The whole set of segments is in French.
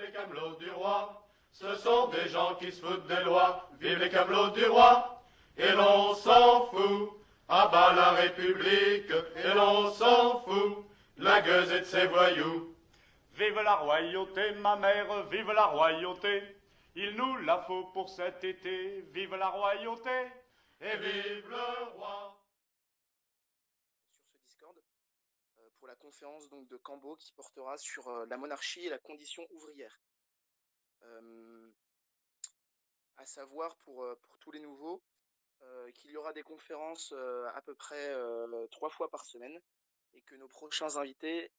Les camelots du roi, ce sont des gens qui se foutent des lois. Vive les camelots du roi, et l'on s'en fout. À bas la République, et l'on s'en fout. La gueuse et de ses voyous. Vive la royauté, ma mère, vive la royauté. Il nous la faut pour cet été. Vive la royauté et vive le roi. Sur ce Discord, euh, pour la conférence donc de Cambo qui portera sur la monarchie et la condition ouvrière. Euh, à savoir pour, pour tous les nouveaux qu'il y aura des conférences à peu près trois fois par semaine et que nos prochains invités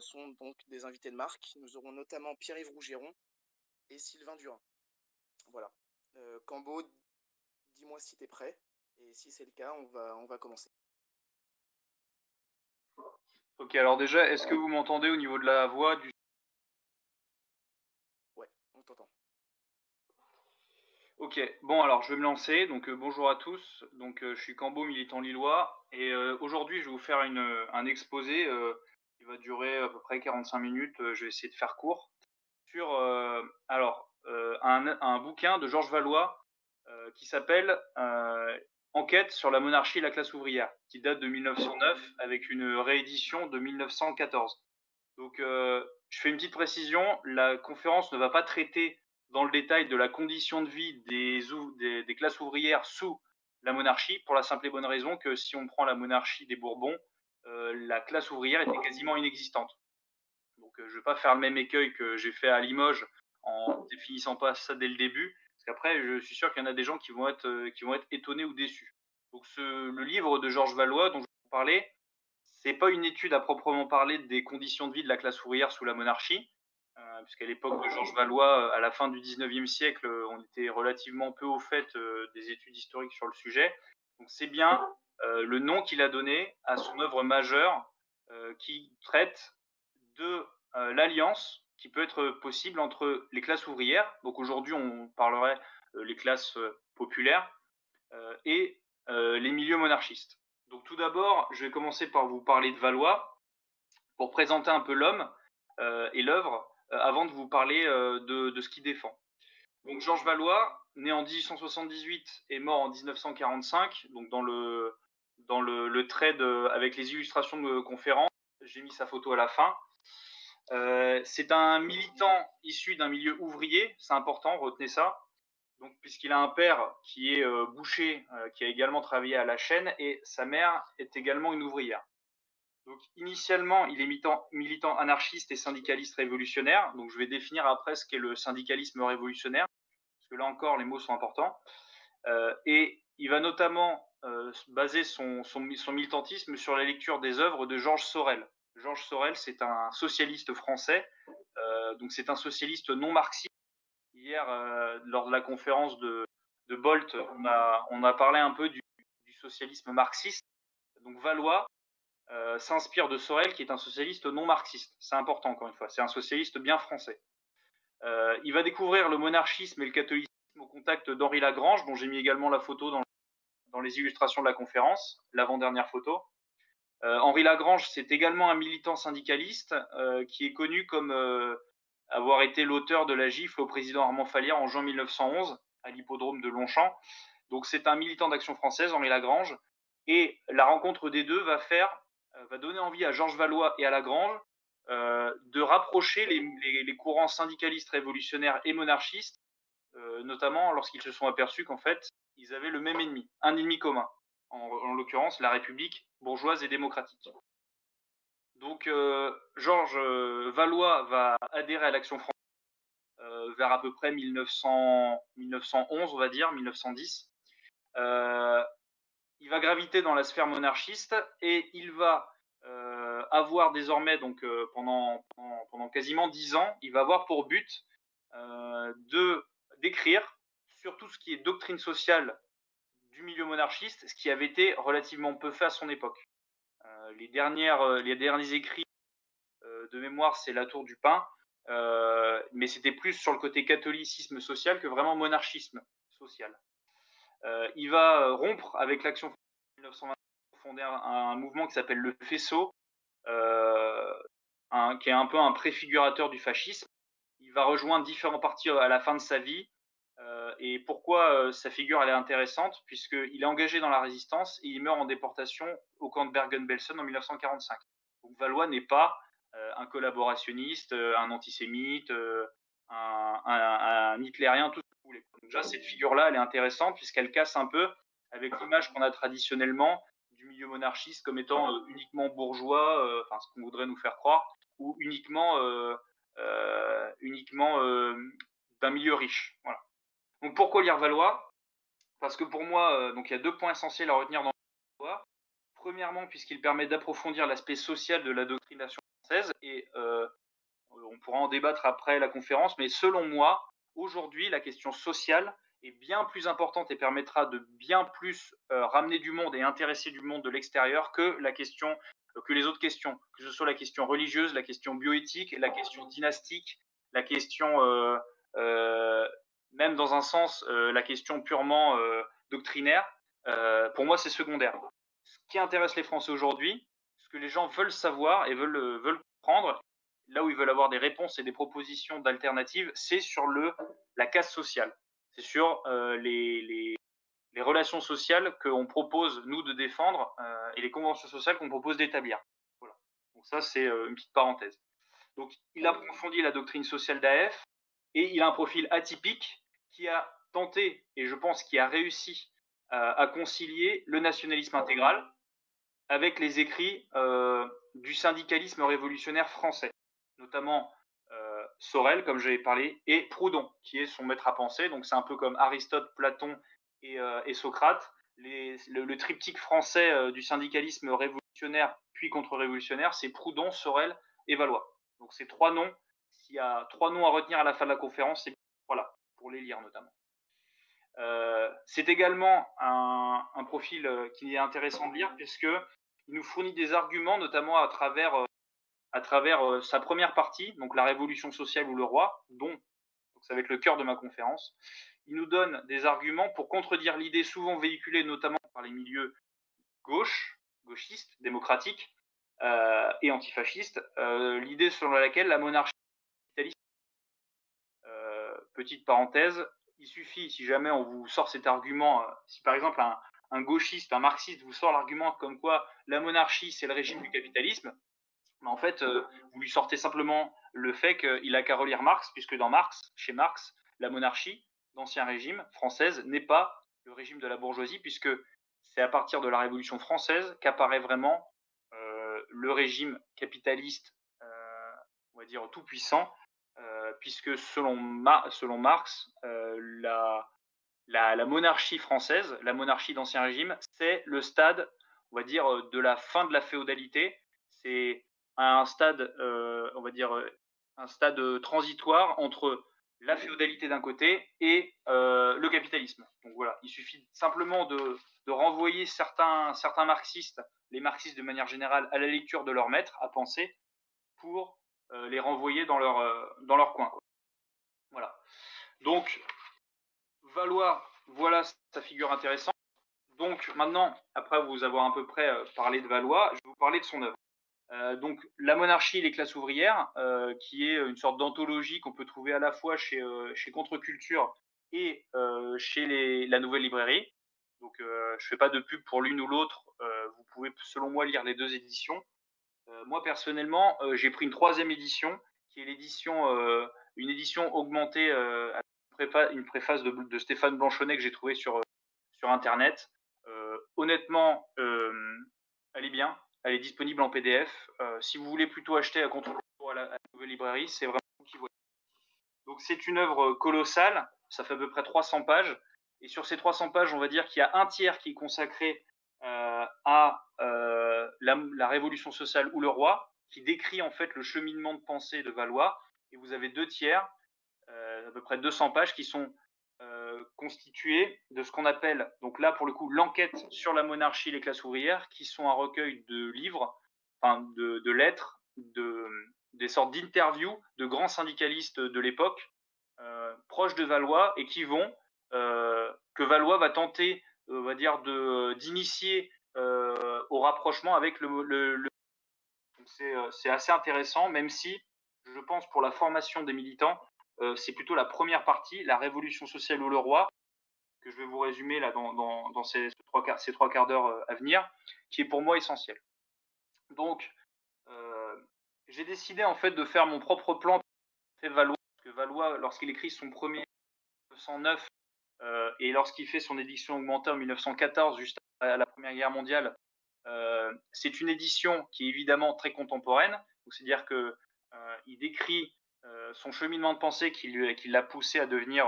sont donc des invités de marque. Nous aurons notamment Pierre-Yves Rougeron et Sylvain Durin. Voilà. Cambo, dis-moi si tu es prêt. Et si c'est le cas, on va, on va commencer. Ok, alors déjà, est-ce que vous m'entendez au niveau de la voix du... Ouais, on t'entend. Ok, bon alors je vais me lancer. Donc euh, bonjour à tous. Donc euh, je suis Cambo, militant lillois. Et euh, aujourd'hui, je vais vous faire un exposé qui va durer à peu près 45 minutes. je vais essayer de faire court. Sur alors un, un, bouquin de Georges Valois qui s'appelle Enquête sur la monarchie et la classe ouvrière, qui date de 1909 avec une réédition de 1914. Donc, euh, je fais une petite précision, la conférence ne va pas traiter dans le détail de la condition de vie des, classes ouvrières sous la monarchie, pour la simple et bonne raison que si on prend la monarchie des Bourbons, euh, la classe ouvrière était quasiment inexistante. Donc, euh, je ne vais pas faire le même écueil que j'ai fait à Limoges en définissant pas ça dès le début. Parce qu'après, je suis sûr qu'il y en a des gens qui vont être, euh, étonnés ou déçus. Donc le livre de Georges Valois dont je vous parlais, c'est pas une étude à proprement parler des conditions de vie de la classe ouvrière sous la monarchie, euh, puisqu'à l'époque de Georges Valois, à la fin du 19e siècle, on était relativement peu au fait euh, des études historiques sur le sujet. Donc c'est bien le nom qu'il a donné à son œuvre majeure qui traite de l'alliance qui peut être possible entre les classes ouvrières, donc aujourd'hui on parlerait euh, les classes euh, populaires, euh, et les milieux monarchistes. Donc tout d'abord, je vais commencer par vous parler de Valois, pour présenter un peu l'homme et l'œuvre, avant de vous parler de, ce qu'il défend. Donc Georges Valois, né en 1878 et mort en 1945, donc dans le, dans le, avec les illustrations de conférence, j'ai mis sa photo à la fin. Euh, c'est un militant issu d'un milieu ouvrier, c'est important, retenez ça. Donc, puisqu'il a un père qui est euh, boucher, euh, qui a également travaillé à la chaîne, et sa mère est également une ouvrière. Donc, initialement, il est militant, anarchiste et syndicaliste révolutionnaire. Donc, je vais définir après ce qu'est le syndicalisme révolutionnaire, parce que là encore, les mots sont importants. et il va notamment baser son militantisme sur la lecture des œuvres de Georges Sorel. Georges Sorel, c'est un socialiste français, euh, donc c'est un socialiste non marxiste. Hier, euh, lors de la conférence de, Bolt, on a, a, parlé un peu du, socialisme marxiste. Donc Valois euh, s'inspire de Sorel, qui est un socialiste non marxiste. C'est important, encore une fois. C'est un socialiste bien français. il va découvrir le monarchisme et le catholicisme au contact d'Henri Lagrange, dont j'ai mis également la photo dans les illustrations de la conférence, l'avant-dernière photo. Euh, Henri Lagrange, c'est également un militant syndicaliste euh, qui est connu comme euh, avoir été l'auteur de la gifle au président Armand Fallière en juin 1911 à l'hippodrome de Longchamp. Donc c'est un militant d'action française, Henri Lagrange, et la rencontre des deux va faire, va donner envie à Georges Valois et à Lagrange de rapprocher les, courants syndicalistes révolutionnaires et monarchistes, notamment lorsqu'ils se sont aperçus qu'en fait ils avaient le même ennemi, un ennemi commun, en l'occurrence la République bourgeoise et démocratique. Donc euh, Georges euh, Valois va adhérer à l'Action française euh, vers à peu près 1900, 1911, on va dire, 1910. il va graviter dans la sphère monarchiste et il va avoir désormais, donc pendant, pendant, quasiment dix ans, il va avoir pour but de d'écrire sur tout ce qui est doctrine sociale du milieu monarchiste, ce qui avait été relativement peu fait à son époque. Euh, les, dernières, euh, les derniers écrits euh, de mémoire, c'est La Tour du Pain, mais c'était plus sur le côté catholicisme social que vraiment monarchisme social. il va rompre avec l'action en 1920 fonder un, mouvement qui s'appelle le Faisceau, qui est un peu un préfigurateur du fascisme. il va rejoindre différents partis à la fin de sa vie. Et pourquoi sa figure elle est intéressante? Puisqu'il est engagé dans la résistance et il meurt en déportation au camp de Bergen-Belsen en 1945. Donc Valois n'est pas un collaborationniste, un antisémite, un, un, hitlérien, tout ce que vous voulez. Donc déjà, cette figure-là, elle est intéressante puisqu'elle casse un peu avec l'image qu'on a traditionnellement du milieu monarchiste comme étant euh, uniquement bourgeois, euh, enfin ce qu'on voudrait nous faire croire, ou uniquement, euh, uniquement d'un milieu riche. Voilà. Donc pourquoi lire Valois? Parce que pour moi, donc il y a deux points essentiels à retenir dans Valois. Premièrement, puisqu'il permet d'approfondir l'aspect social de la doctrination française, et on pourra en débattre après la conférence, mais selon moi, aujourd'hui, la question sociale est bien plus importante et permettra de bien plus euh, ramener du monde et intéresser du monde de l'extérieur que la question euh, que les autres questions, que ce soit la question religieuse, la question bioéthique, la question dynastique, la question euh, même dans un sens la question purement doctrinaire. pour moi, c'est secondaire. Ce qui intéresse les Français aujourd'hui, ce que les gens veulent savoir et veulent veulent comprendre, là où ils veulent avoir des réponses et des propositions d'alternatives, c'est sur le la casse sociale c'est sur euh, les, les, relations sociales qu'on propose, nous, de défendre euh, et les conventions sociales qu'on propose d'établir. Voilà. Donc ça, c'est euh, une petite parenthèse. Donc, il approfondit la doctrine sociale d'AF et il a un profil atypique qui a tenté, et je pense qui a réussi à concilier le nationalisme intégral avec les écrits du syndicalisme révolutionnaire français, notamment Sorel, comme j'avais parlé, et Proudhon, qui est son maître à penser. Donc c'est un peu comme Aristote, Platon et, euh, Socrate. le, triptyque français euh, du syndicalisme révolutionnaire puis contre-révolutionnaire, c'est Proudhon, Sorel et Valois. Donc ces trois noms, s'il y a trois noms à retenir à la fin de la conférence, c'est voilà, les lire notamment. Euh, c'est également un, profil qui est intéressant de lire puisque il nous fournit des arguments, notamment à travers euh, sa première partie, donc la révolution sociale ou le roi, dont donc ça va être le cœur de ma conférence. Il nous donne des arguments pour contredire l'idée souvent véhiculée notamment par les milieux gauche, gauchistes, démocratiques euh, et antifascistes, euh, l'idée selon laquelle la monarchie. Petite parenthèse, il suffit, si jamais on vous sort cet argument, si par exemple un, gauchiste, un marxiste vous sort l'argument comme quoi la monarchie c'est le régime du capitalisme, mais en fait, euh, vous lui sortez simplement le fait qu'il a qu'à relire Marx, puisque dans Marx, chez Marx, la monarchie d'Ancien Régime française n'est pas le régime de la bourgeoisie, puisque c'est à partir de la Révolution française qu'apparaît vraiment euh, le régime capitaliste, euh, on va dire tout puissant, puisque selon, Marx, la, la, monarchie française, la monarchie d'Ancien Régime, c'est le stade, on va dire, de la fin de la féodalité. C'est un stade, euh, on va dire, euh, un stade transitoire entre la féodalité d'un côté et euh, le capitalisme. Donc voilà, il suffit simplement de, renvoyer certains, certains marxistes, les marxistes de manière générale, à la lecture de leur maître, à penser, pour les renvoyer dans leur, dans leur coin. Voilà. Donc, Valois, voilà sa figure intéressante. Donc maintenant, après vous avoir à peu près parlé de Valois, je vais vous parler de son œuvre. Euh, donc la monarchie et les classes ouvrières, euh, qui est une sorte d'anthologie qu'on peut trouver à la fois chez, euh, chez Contre-Culture et chez la Nouvelle Librairie. Donc je fais pas de pub pour l'une ou l'autre. vous pouvez selon moi lire les deux éditions. Moi personnellement, j'ai pris une troisième édition, qui est l'édition, une édition augmentée, une préface de, Stéphane Blanchonnet que j'ai trouvé sur sur internet. honnêtement, elle est bien elle est disponible en PDF. Euh, si vous voulez plutôt acheter à contre à la, nouvelle librairie, c'est vraiment vous qui voyez. Donc c'est une œuvre colossale, ça fait à peu près 300 pages. Et sur ces 300 pages, on va dire qu'il y a un tiers qui est consacré euh, à euh, la, révolution sociale ou le roi, qui décrit en fait le cheminement de pensée de Valois. Et vous avez deux tiers, à peu près 200 pages, qui sont euh, constitué de ce qu'on appelle, donc là pour le coup, l'enquête sur la monarchie et les classes ouvrières, qui sont un recueil de livres, enfin de, lettres, de, des sortes d'interviews de grands syndicalistes de l'époque, euh, proches de Valois, et qui vont, euh, que Valois va tenter, on va dire, d'initier au rapprochement avec le. C'est assez intéressant, même si je pense pour la formation des militants, c'est plutôt la première partie, la révolution sociale ou le roi, que je vais vous résumer là dans, dans, ces, trois, ces trois quarts d'heure à venir, qui est pour moi essentiel. Donc, j'ai décidé en fait de faire mon propre plan Valois, parce que Valois, lorsqu'il écrit son premier 1909 euh, et lorsqu'il fait son édition augmentée en 1914, juste à la Première Guerre mondiale, euh, c'est une édition qui est évidemment très contemporaine. C'est-à-dire que euh, il décrit son cheminement de pensée qui l'a poussé à devenir,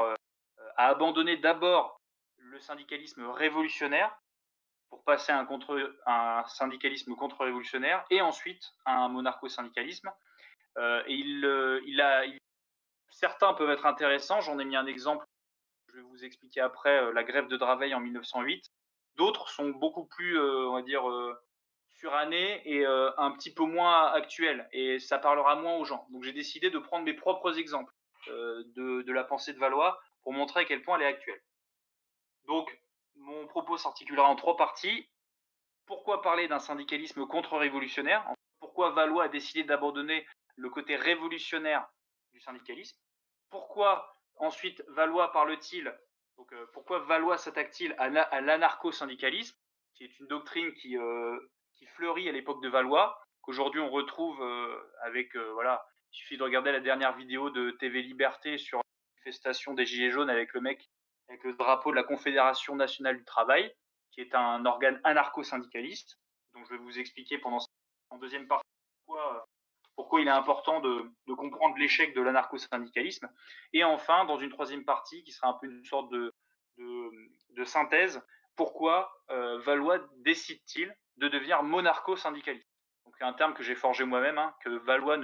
à abandonner d'abord le syndicalisme révolutionnaire pour passer à un, syndicalisme contre-révolutionnaire et ensuite à un monarcho-syndicalisme. et certains peuvent être intéressants. J'en ai mis un exemple je vais vous expliquer après euh, la grève de Draveil en 1908. D'autres sont beaucoup plus, euh, on va dire, euh, surannés et un petit peu moins actuels. Et ça parlera moins aux gens. Donc j'ai décidé de prendre mes propres exemples de, la pensée de Valois pour montrer à quel point elle est actuelle. Donc mon propos s'articulera en trois parties. Pourquoi parler d'un syndicalisme contre-révolutionnaire? Pourquoi Valois a décidé d'abandonner le côté révolutionnaire du syndicalisme? Pourquoi Ensuite, Valois parle-t-il euh, pourquoi Valois s'attaque-t-il à, l'anarcho-syndicalisme, qui est une doctrine qui, euh, qui fleurit à l'époque de Valois, qu'aujourd'hui on retrouve euh, avec, voilà, il suffit de regarder la dernière vidéo de TV Liberté sur la manifestation des Gilets jaunes avec le mec, avec le drapeau de la Confédération nationale du travail, qui est un organe anarcho-syndicaliste. Donc je vais vous expliquer pendant en deuxième partie pourquoi il est important de, comprendre l'échec de l'anarcho-syndicalisme. Et enfin, dans une troisième partie, qui sera un peu une sorte de, synthèse, pourquoi euh, Valois décide-t-il de devenir monarcho-syndicaliste? Donc un terme que j'ai forgé moi-même, hein, que Valois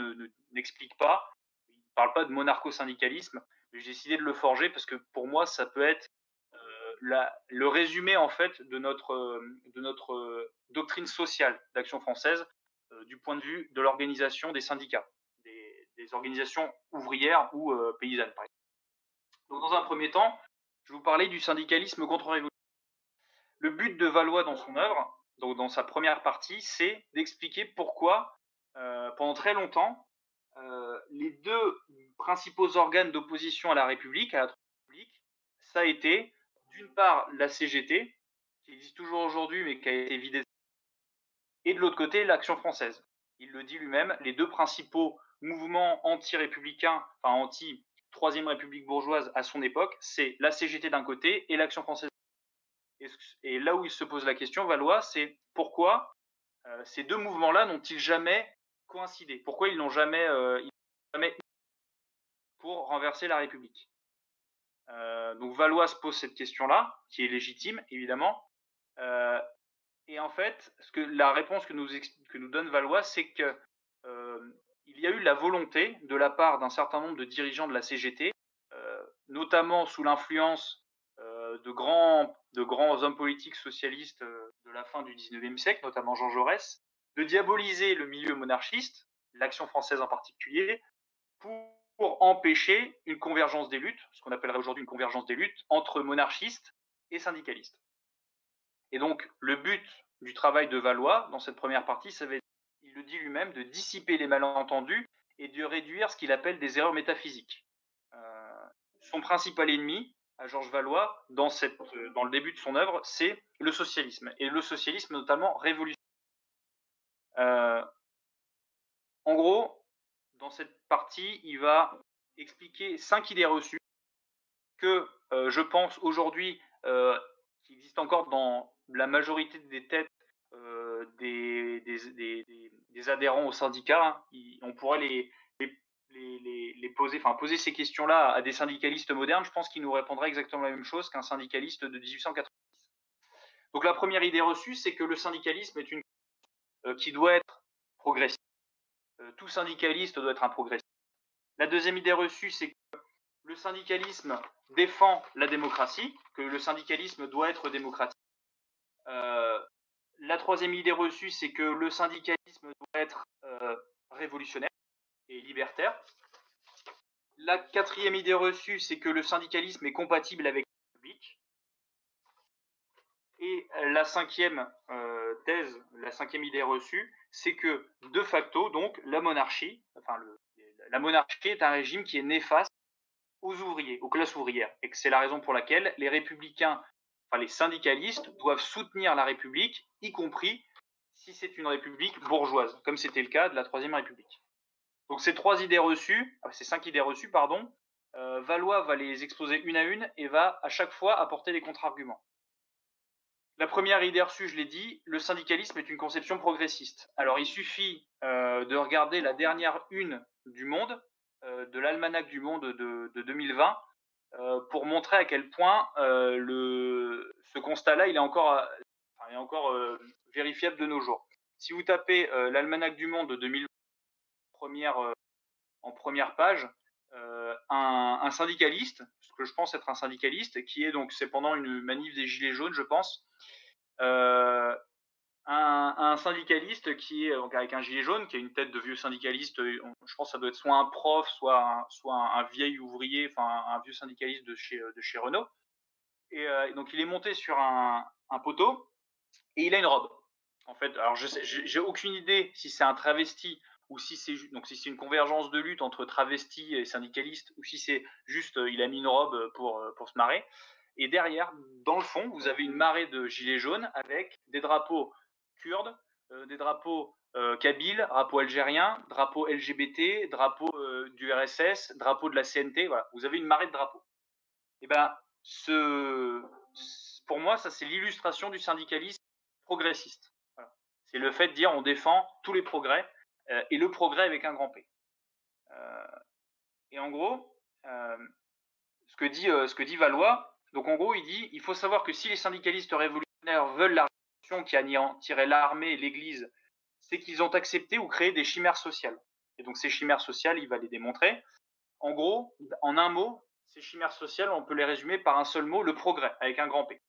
n'explique pas. Il ne parle pas de monarcho-syndicalisme, j'ai décidé de le forger parce que pour moi, ça peut être euh, le résumé en fait de notre, notre doctrine sociale d'action française euh, du point de vue de l'organisation des syndicats, des, organisations ouvrières ou euh, paysannes, par exemple. Donc, dans un premier temps, je vous parler du syndicalisme contre-révolution. Le but de Valois dans son œuvre, donc dans sa première partie, c'est d'expliquer pourquoi, euh, pendant très longtemps, les deux principaux organes d'opposition à la République, à la République, ça a été d'une part la CGT, qui existe toujours aujourd'hui mais qui a été vidée et de l'autre côté l'action française. Il le dit lui-même, les deux principaux mouvements anti-républicains, enfin anti-troisième république bourgeoise à son époque, c'est la CGT d'un côté et l'action française. Et, là où il se pose la question, Valois, c'est pourquoi euh, ces deux mouvements-là n'ont-ils jamais coïncidé? Pourquoi ils n'ont jamais, euh, jamais pour renverser la République? Euh, Donc Valois se pose cette question-là, qui est légitime, évidemment. Et en fait, que, la réponse que nous, que donne Valois, c'est qu'il euh, y a eu la volonté de la part d'un certain nombre de dirigeants de la CGT, euh, notamment sous l'influence euh, de, grands, de grands hommes politiques socialistes de la fin du 19e siècle, notamment Jean Jaurès, de diaboliser le milieu monarchiste, l'action française en particulier, pour empêcher une convergence des luttes, ce qu'on appellerait aujourd'hui une convergence des luttes, entre monarchistes et syndicalistes. Et donc, le but du travail de Valois dans cette première partie, ça va être, il le dit lui-même, de dissiper les malentendus et de réduire ce qu'il appelle des erreurs métaphysiques. Euh, son principal ennemi, à Georges Valois, dans, cette, dans le début de son œuvre, c'est le socialisme, et le socialisme notamment révolutionnaire. Euh, en gros, dans cette partie, il va expliquer cinq idées reçues que euh, je pense aujourd'hui qui existent encore dans la majorité des têtes euh, des, adhérents au syndicat, hein, on pourrait les, poser, enfin poser ces questions-là à des syndicalistes modernes, je pense qu'ils nous répondraient exactement la même chose qu'un syndicaliste de 1890. Donc la première idée reçue, c'est que le syndicalisme est une euh, qui doit être progressiste. Euh, tout syndicaliste doit être un progressiste. La deuxième idée reçue, c'est que le syndicalisme défend la démocratie, que le syndicalisme doit être démocratique. Euh, la troisième idée reçue, c'est que le syndicalisme doit être euh, révolutionnaire et libertaire. La quatrième idée reçue, c'est que le syndicalisme est compatible avec la République. Et la cinquième euh, thèse, la cinquième idée reçue, c'est que de facto, donc, la monarchie, la monarchie est un régime qui est néfaste aux ouvriers, aux classes ouvrières, et que c'est la raison pour laquelle les républicains, les syndicalistes, doivent soutenir la République, y compris si c'est une république bourgeoise, comme c'était le cas de la Troisième République. Donc ces trois idées reçues, ah, ces cinq idées reçues, pardon, euh, Valois va les exposer une à une et va à chaque fois apporter des contre-arguments. La première idée reçue, je l'ai dit, le syndicalisme est une conception progressiste. Alors il suffit euh, de regarder la dernière une du Monde, euh, de l'almanach du Monde de, 2020, pour montrer à quel point le, ce constat-là, il est encore, il est encore vérifiable de nos jours. Si vous tapez l'almanach du Monde de 2020 première, en première page, euh, un, syndicaliste, ce que je pense être un syndicaliste, qui est donc, c'est pendant une manif des Gilets jaunes, je pense, euh, un, syndicaliste qui est avec un gilet jaune, qui a une tête de vieux syndicaliste, euh, je pense que ça doit être soit un prof, soit un, soit un, vieil ouvrier, enfin un, vieux syndicaliste de chez, de chez Renault. Et donc il est monté sur un, poteau et il a une robe. En fait, alors je j'ai aucune idée si c'est un travesti ou si c'est donc si c'est une convergence de lutte entre travestis et syndicalistes, ou si c'est juste euh, il a mis une robe euh, pour, euh, pour se marrer. Et derrière, dans le fond, vous avez une marée de gilets jaunes avec des drapeaux kurdes, des drapeaux euh, kabyles, drapeaux algériens, drapeaux LGBT, drapeaux du RSS, drapeaux de la CNT. Vous avez une marée de drapeaux. Et eh ben, pour moi, ça c'est l'illustration du syndicalisme progressiste. C'est le fait de dire on défend tous les progrès euh, et le progrès avec un grand P. Euh, et en gros, euh, ce que dit ce que dit Valois, donc en gros, il dit il faut savoir que si les syndicalistes révolutionnaires veulent la qui anéantirait l'armée et l'Église, c'est qu'ils ont accepté ou créé des chimères sociales. Et donc ces chimères sociales, il va les démontrer. En gros, en un mot, ces chimères sociales, on peut les résumer par un seul mot, le progrès, avec un grand P.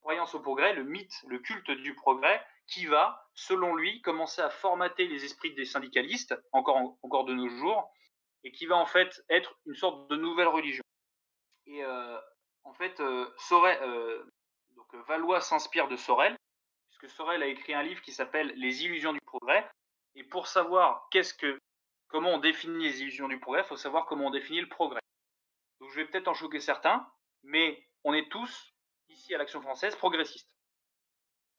Croyance au progrès, le mythe, le culte du progrès, qui va, selon lui, commencer à formater les esprits des syndicalistes, encore, encore de nos jours, et qui va en fait être une sorte de nouvelle religion. Et euh, en fait, euh, Sorel, euh, Valois s'inspire de Sorel, puisque Sorel a écrit un livre qui s'appelle Les illusions du progrès. Et pour savoir comment on définit les illusions du progrès, il faut savoir comment on définit le progrès. Donc je vais peut-être en choquer certains, mais on est tous, ici à l'Action française, progressistes.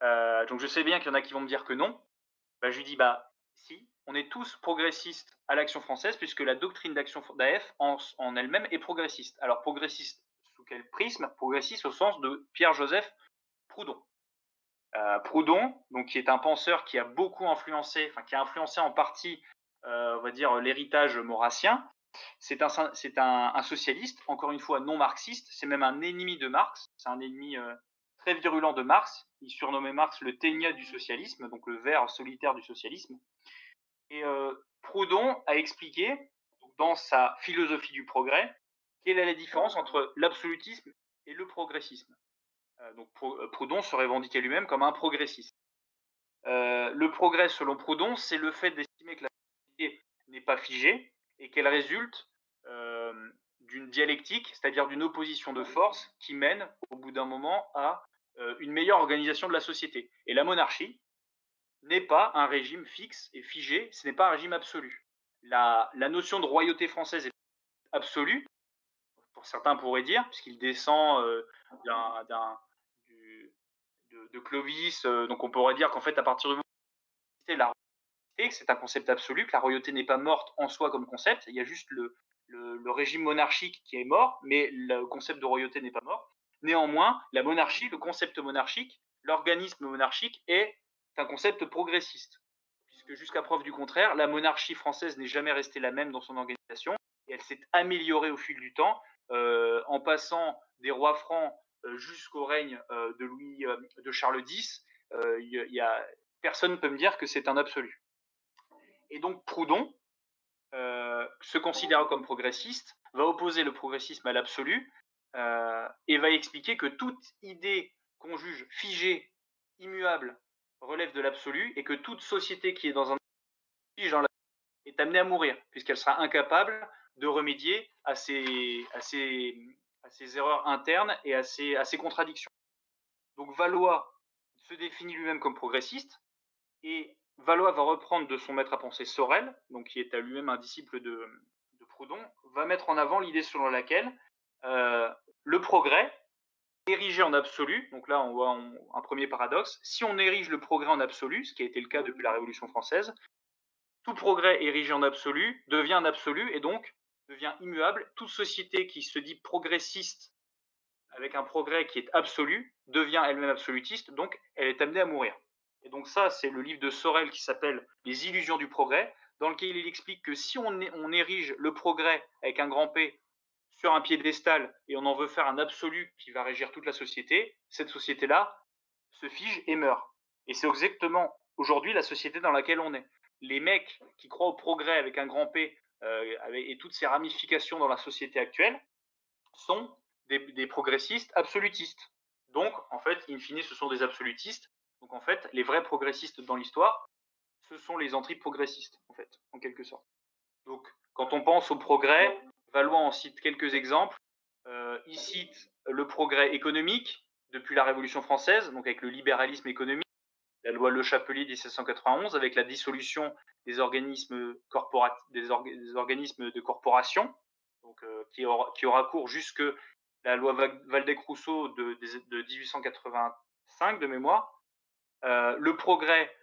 Euh, donc je sais bien qu'il y en a qui vont me dire que non. Bah, je lui dis bah si, on est tous progressistes à l'action française puisque la doctrine d'action d'AF en, elle-même est progressiste. Alors progressiste quel prisme Progressiste au sens de Pierre-Joseph Proudhon. Euh, Proudhon, donc qui est un penseur qui a beaucoup influencé, enfin qui a influencé en partie, euh, on va dire l'héritage maurassien. C'est un, un, socialiste, encore une fois non marxiste. C'est même un ennemi de Marx. C'est un ennemi très virulent de Marx. Il surnommait Marx le ténia du socialisme, donc le ver solitaire du socialisme. Et euh, Proudhon a expliqué, dans sa philosophie du progrès, quelle est la différence entre l'absolutisme et le progressisme? Euh, donc euh, Proudhon se revendiquait lui-même comme un progressiste. le progrès, selon Proudhon, c'est le fait d'estimer que la société n'est pas figée et qu'elle résulte d'une dialectique, c'est-à-dire d'une opposition de force qui mène, au bout d'un moment, à euh, une meilleure organisation de la société. Et la monarchie n'est pas un régime fixe et figé, ce n'est pas un régime absolu. La, notion de royauté française est absolue, certains pourraient dire, puisqu'il descend euh, de, Clovis, euh, donc on pourrait dire qu'en fait, à partir du moment où la royauté, c'est un concept absolu, que la royauté n'est pas morte en soi comme concept, il y a juste le, le, régime monarchique qui est mort, mais le concept de royauté n'est pas mort. Néanmoins, la monarchie, le concept monarchique, l'organisme monarchique est un concept progressiste, puisque jusqu'à preuve du contraire, la monarchie française n'est jamais restée la même dans son organisation, et elle s'est améliorée au fil du temps, en passant des rois francs euh, jusqu'au règne euh, de Louis, de Charles X. Y a, personne ne peut me dire que c'est un absolu. Et donc Proudhon, se considérant comme progressiste, va opposer le progressisme à l'absolu, euh, et va expliquer que toute idée qu'on juge figée, immuable, relève de l'absolu, et que toute société qui est dans un est amenée à mourir, puisqu'elle sera incapable de remédier à ses, à ses, à ses erreurs internes et à ses, à ses contradictions. Donc Valois se définit lui-même comme progressiste, et Valois va reprendre de son maître à penser Sorel, donc qui est à lui-même un disciple de, Proudhon, va mettre en avant l'idée selon laquelle le progrès, érigé en absolu, donc là on voit un premier paradoxe, si on érige le progrès en absolu, ce qui a été le cas depuis la Révolution française, tout progrès érigé en absolu devient un absolu et donc devient immuable. Toute société qui se dit progressiste avec un progrès qui est absolu devient elle-même absolutiste, donc elle est amenée à mourir. Et donc ça, c'est le livre de Sorel qui s'appelle Les illusions du progrès, dans lequel il explique que si on, on érige le progrès avec un grand P sur un piédestal et on en veut faire un absolu qui va régir toute la société, cette société-là se fige et meurt. Et c'est exactement aujourd'hui la société dans laquelle on est. Les mecs qui croient au progrès avec un grand P euh, et toutes ces ramifications dans la société actuelle sont des, progressistes absolutistes. Donc, en fait, in fine, ce sont des absolutistes. Donc, en fait, les vrais progressistes dans l'histoire, ce sont les anti-progressistes, en fait, en quelque sorte. Donc, quand on pense au progrès, Valois en cite quelques exemples. Euh, il cite le progrès économique depuis la Révolution française, donc avec le libéralisme économique, la loi Le Chapelier 1791, avec la dissolution des organismes, de corporation, euh, qui, aura, cours jusque la loi Valdec-Rousseau de, 1885 de mémoire. Euh, le progrès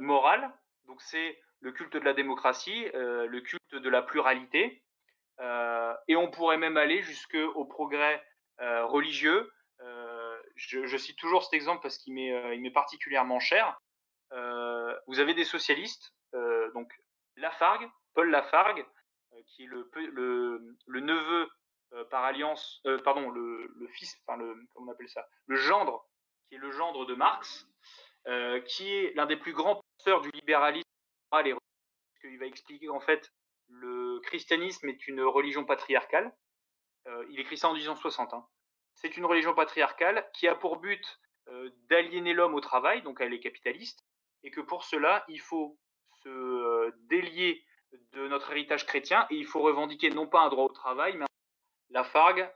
moral, donc c'est le culte de la démocratie, le culte de la pluralité, euh, et on pourrait même aller jusqu'au progrès euh, religieux. Euh, je, cite toujours cet exemple parce qu'il m'est particulièrement cher. vous avez des socialistes, donc Lafargue, Paul Lafargue, qui est le, neveu par alliance, pardon, le, fils, enfin comment on appelle ça, le gendre, qui est le gendre de Marx, qui est l'un des plus grands penseurs du libéralisme et va expliquer en fait le christianisme est une religion patriarcale. Euh, il écrit ça en 1860. Hein. C'est une religion patriarcale qui a pour but euh, d'aliéner l'homme au travail, donc elle est capitaliste, et que pour cela, il faut se euh, délier de notre héritage chrétien et il faut revendiquer non pas un droit au travail, mais la Fargue,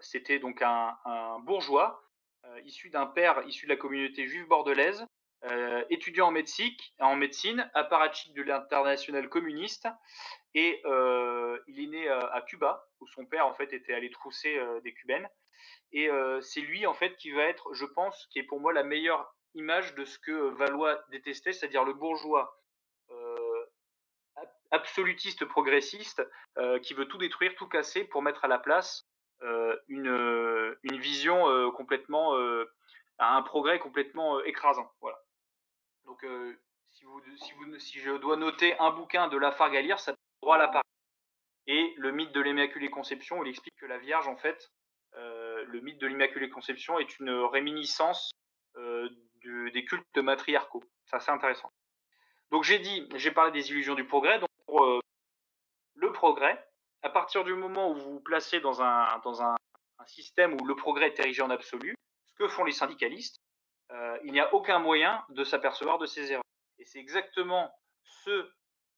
c'était donc un, un bourgeois issu d'un père issu de la communauté juive bordelaise euh, étudiant en médecine, en médecine, apparatchik de l'international communiste, et euh, il est né euh, à Cuba, où son père en fait était allé trousser des cubaines. Et c'est lui en fait qui va être, je pense, qui est pour moi la meilleure image de ce que Valois détestait, c'est-à-dire le bourgeois absolutiste progressiste qui veut tout détruire, tout casser pour mettre à la place une, vision complètement, un progrès complètement écrasant. Voilà. Donc, si, je dois noter un bouquin de Lafargue à lire, ça droit à la. Et le mythe de l'Immaculée Conception, il explique que la Vierge, en fait, le mythe de l'Immaculée Conception est une réminiscence euh, des cultes matriarcaux. C'est assez intéressant. Donc j'ai dit, j'ai parlé des illusions du progrès. Donc pour le progrès, à partir du moment où vous vous placez dans un, système où le progrès est érigé en absolu, ce que font les syndicalistes, euh, il n'y a aucun moyen de s'apercevoir de ces erreurs. Et c'est exactement ce,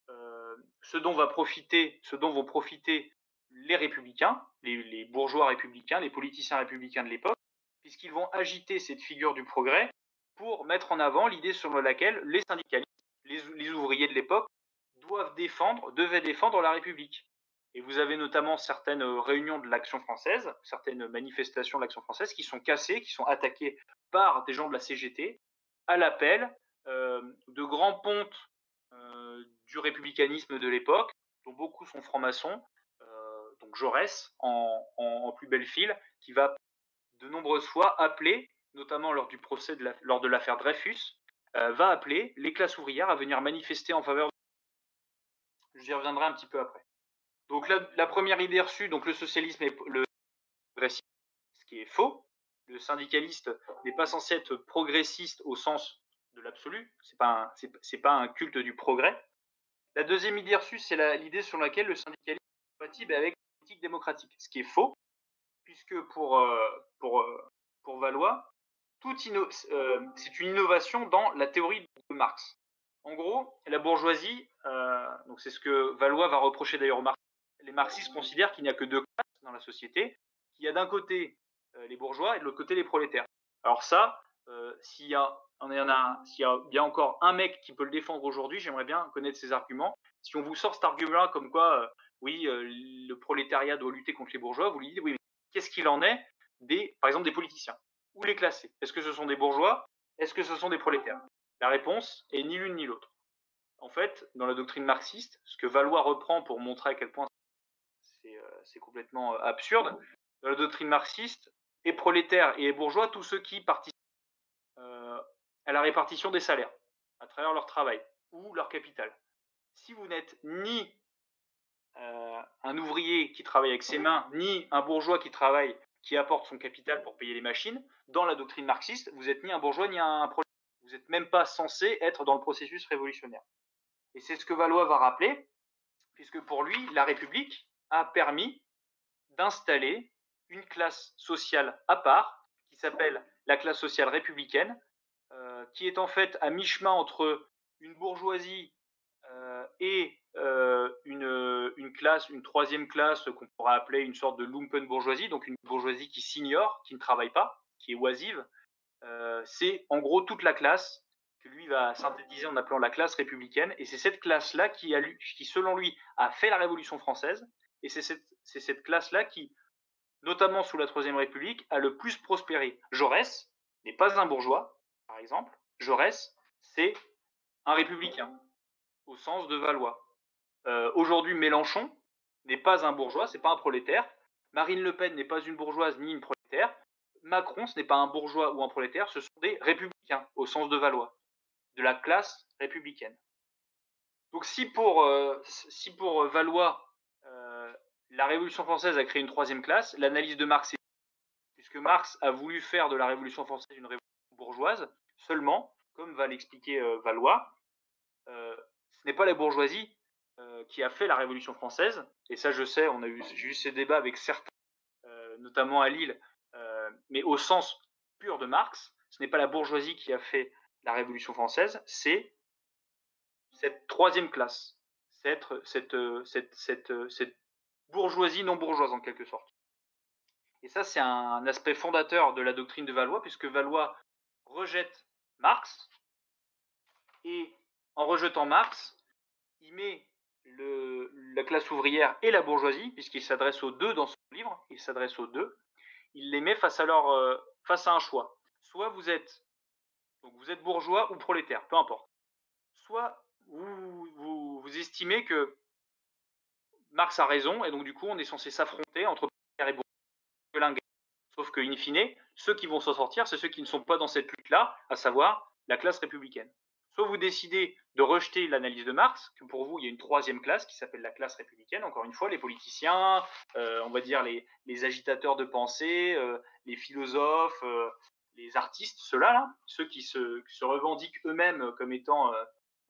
euh, ce, dont va profiter, ce dont vont profiter les républicains, les, bourgeois républicains, les politiciens républicains de l'époque, puisqu'ils vont agiter cette figure du progrès pour mettre en avant l'idée selon laquelle les syndicalistes, les, ouvriers de l'époque, doivent défendre, devaient défendre la République. Et vous avez notamment certaines réunions de l'Action française, certaines manifestations de l'Action française qui sont cassées, qui sont attaquées par des gens de la CGT à l'appel euh, de grands pontes euh, du républicanisme de l'époque, dont beaucoup sont francs-maçons, euh, Jaurès en, plus belle file, qui va de nombreuses fois appeler, notamment lors du procès de lors de l'affaire Dreyfus, va appeler les classes ouvrières à venir manifester en faveur de... J'y reviendrai un petit peu après. Donc la, première idée reçue, donc le socialisme est le ce qui est faux. Le syndicaliste n'est pas censé être progressiste au sens de l'absolu. C'est pas c'est pas un culte du progrès. La deuxième idée reçue, c'est l'idée sur laquelle le syndicalisme est compatible avec politique démocratique, ce qui est faux, puisque pour euh, pour euh, pour Valois, euh, c'est une innovation dans la théorie de Marx. En gros, la bourgeoisie, donc c'est ce que Valois va reprocher d'ailleurs aux Marx, les marxistes considèrent qu'il n'y a que deux classes dans la société, qu'il y a d'un côté les bourgeois et de l'autre côté les prolétaires. Alors ça, s'il y y y a bien encore un mec qui peut le défendre aujourd'hui, j'aimerais bien connaître ses arguments. Si on vous sort cet argument-là comme quoi, euh, oui, le prolétariat doit lutter contre les bourgeois, vous lui dites, oui, mais qu'est-ce qu'il en est des, par exemple, des politiciens? Où les classer? Est-ce que ce sont des bourgeois? Est-ce que ce sont des prolétaires? La réponse est ni l'une ni l'autre. En fait, dans la doctrine marxiste, ce que Valois reprend pour montrer à quel point c'est complètement absurde, dans la doctrine marxiste, et prolétaires et bourgeois, tous ceux qui participent à la répartition des salaires à travers leur travail ou leur capital. Si vous n'êtes ni euh, un ouvrier qui travaille avec ses mains, ni un bourgeois qui travaille, qui apporte son capital pour payer les machines, dans la doctrine marxiste, vous n'êtes ni un bourgeois ni un prolétaire. Vous n'êtes même pas censé être dans le processus révolutionnaire. Et c'est ce que Valois va rappeler, puisque pour lui, la République a permis d'installer une classe sociale à part, qui s'appelle la classe sociale républicaine, euh, qui est en fait à mi-chemin entre une bourgeoisie et euh, une, classe, une troisième classe qu'on pourrait appeler une sorte de lumpen bourgeoisie, donc une bourgeoisie qui s'ignore, qui ne travaille pas, qui est oisive. c'est en gros toute la classe que lui va synthétiser en appelant la classe républicaine, et c'est cette classe-là qui, selon lui, a fait la Révolution française, et c'est cette classe-là qui, notamment sous la Troisième République, a le plus prospéré. Jaurès n'est pas un bourgeois, par exemple, Jaurès, c'est un républicain, au sens de Valois. Euh, aujourd'hui, Mélenchon n'est pas un bourgeois, c'est pas un prolétaire. Marine Le Pen n'est pas une bourgeoise ni une prolétaire. Macron, ce n'est pas un bourgeois ou un prolétaire, ce sont des républicains, au sens de Valois, de la classe républicaine. Donc si pour, euh, pour Valois, euh, la Révolution française a créé une troisième classe, l'analyse de Marx est puisque Marx a voulu faire de la Révolution française une révolution bourgeoise, seulement, comme va l'expliquer Valois, ce n'est pas la bourgeoisie euh, qui a fait la Révolution française, et ça je sais, on a eu, j'ai eu ces débats avec certains, notamment à Lille, mais au sens pur de Marx, ce n'est pas la bourgeoisie qui a fait la Révolution française, c'est cette troisième classe, cette, cette bourgeoisie non bourgeoise en quelque sorte. Et ça, c'est un aspect fondateur de la doctrine de Valois, puisque Valois rejette Marx, et en rejetant Marx, il met la classe ouvrière et la bourgeoisie, puisqu'il s'adresse aux deux dans son livre, il s'adresse aux deux, il les met face à, leur, euh, face à un choix. Soit vous êtes, donc vous êtes bourgeois ou prolétaire, peu importe. Soit vous, vous, vous estimez que Marx a raison, et donc du coup on est censé s'affronter entre prolétaire et bourgeois. Sauf que, in fine, ceux qui vont s'en sortir, c'est ceux qui ne sont pas dans cette lutte-là, à savoir la classe républicaine. Soit vous décidez de rejeter l'analyse de Marx, que pour vous, il y a une troisième classe qui s'appelle la classe républicaine, encore une fois, les politiciens, euh, on va dire les, les, agitateurs de pensée, euh, les philosophes, euh, les artistes, ceux-là, là, ceux qui se, revendiquent eux-mêmes comme étant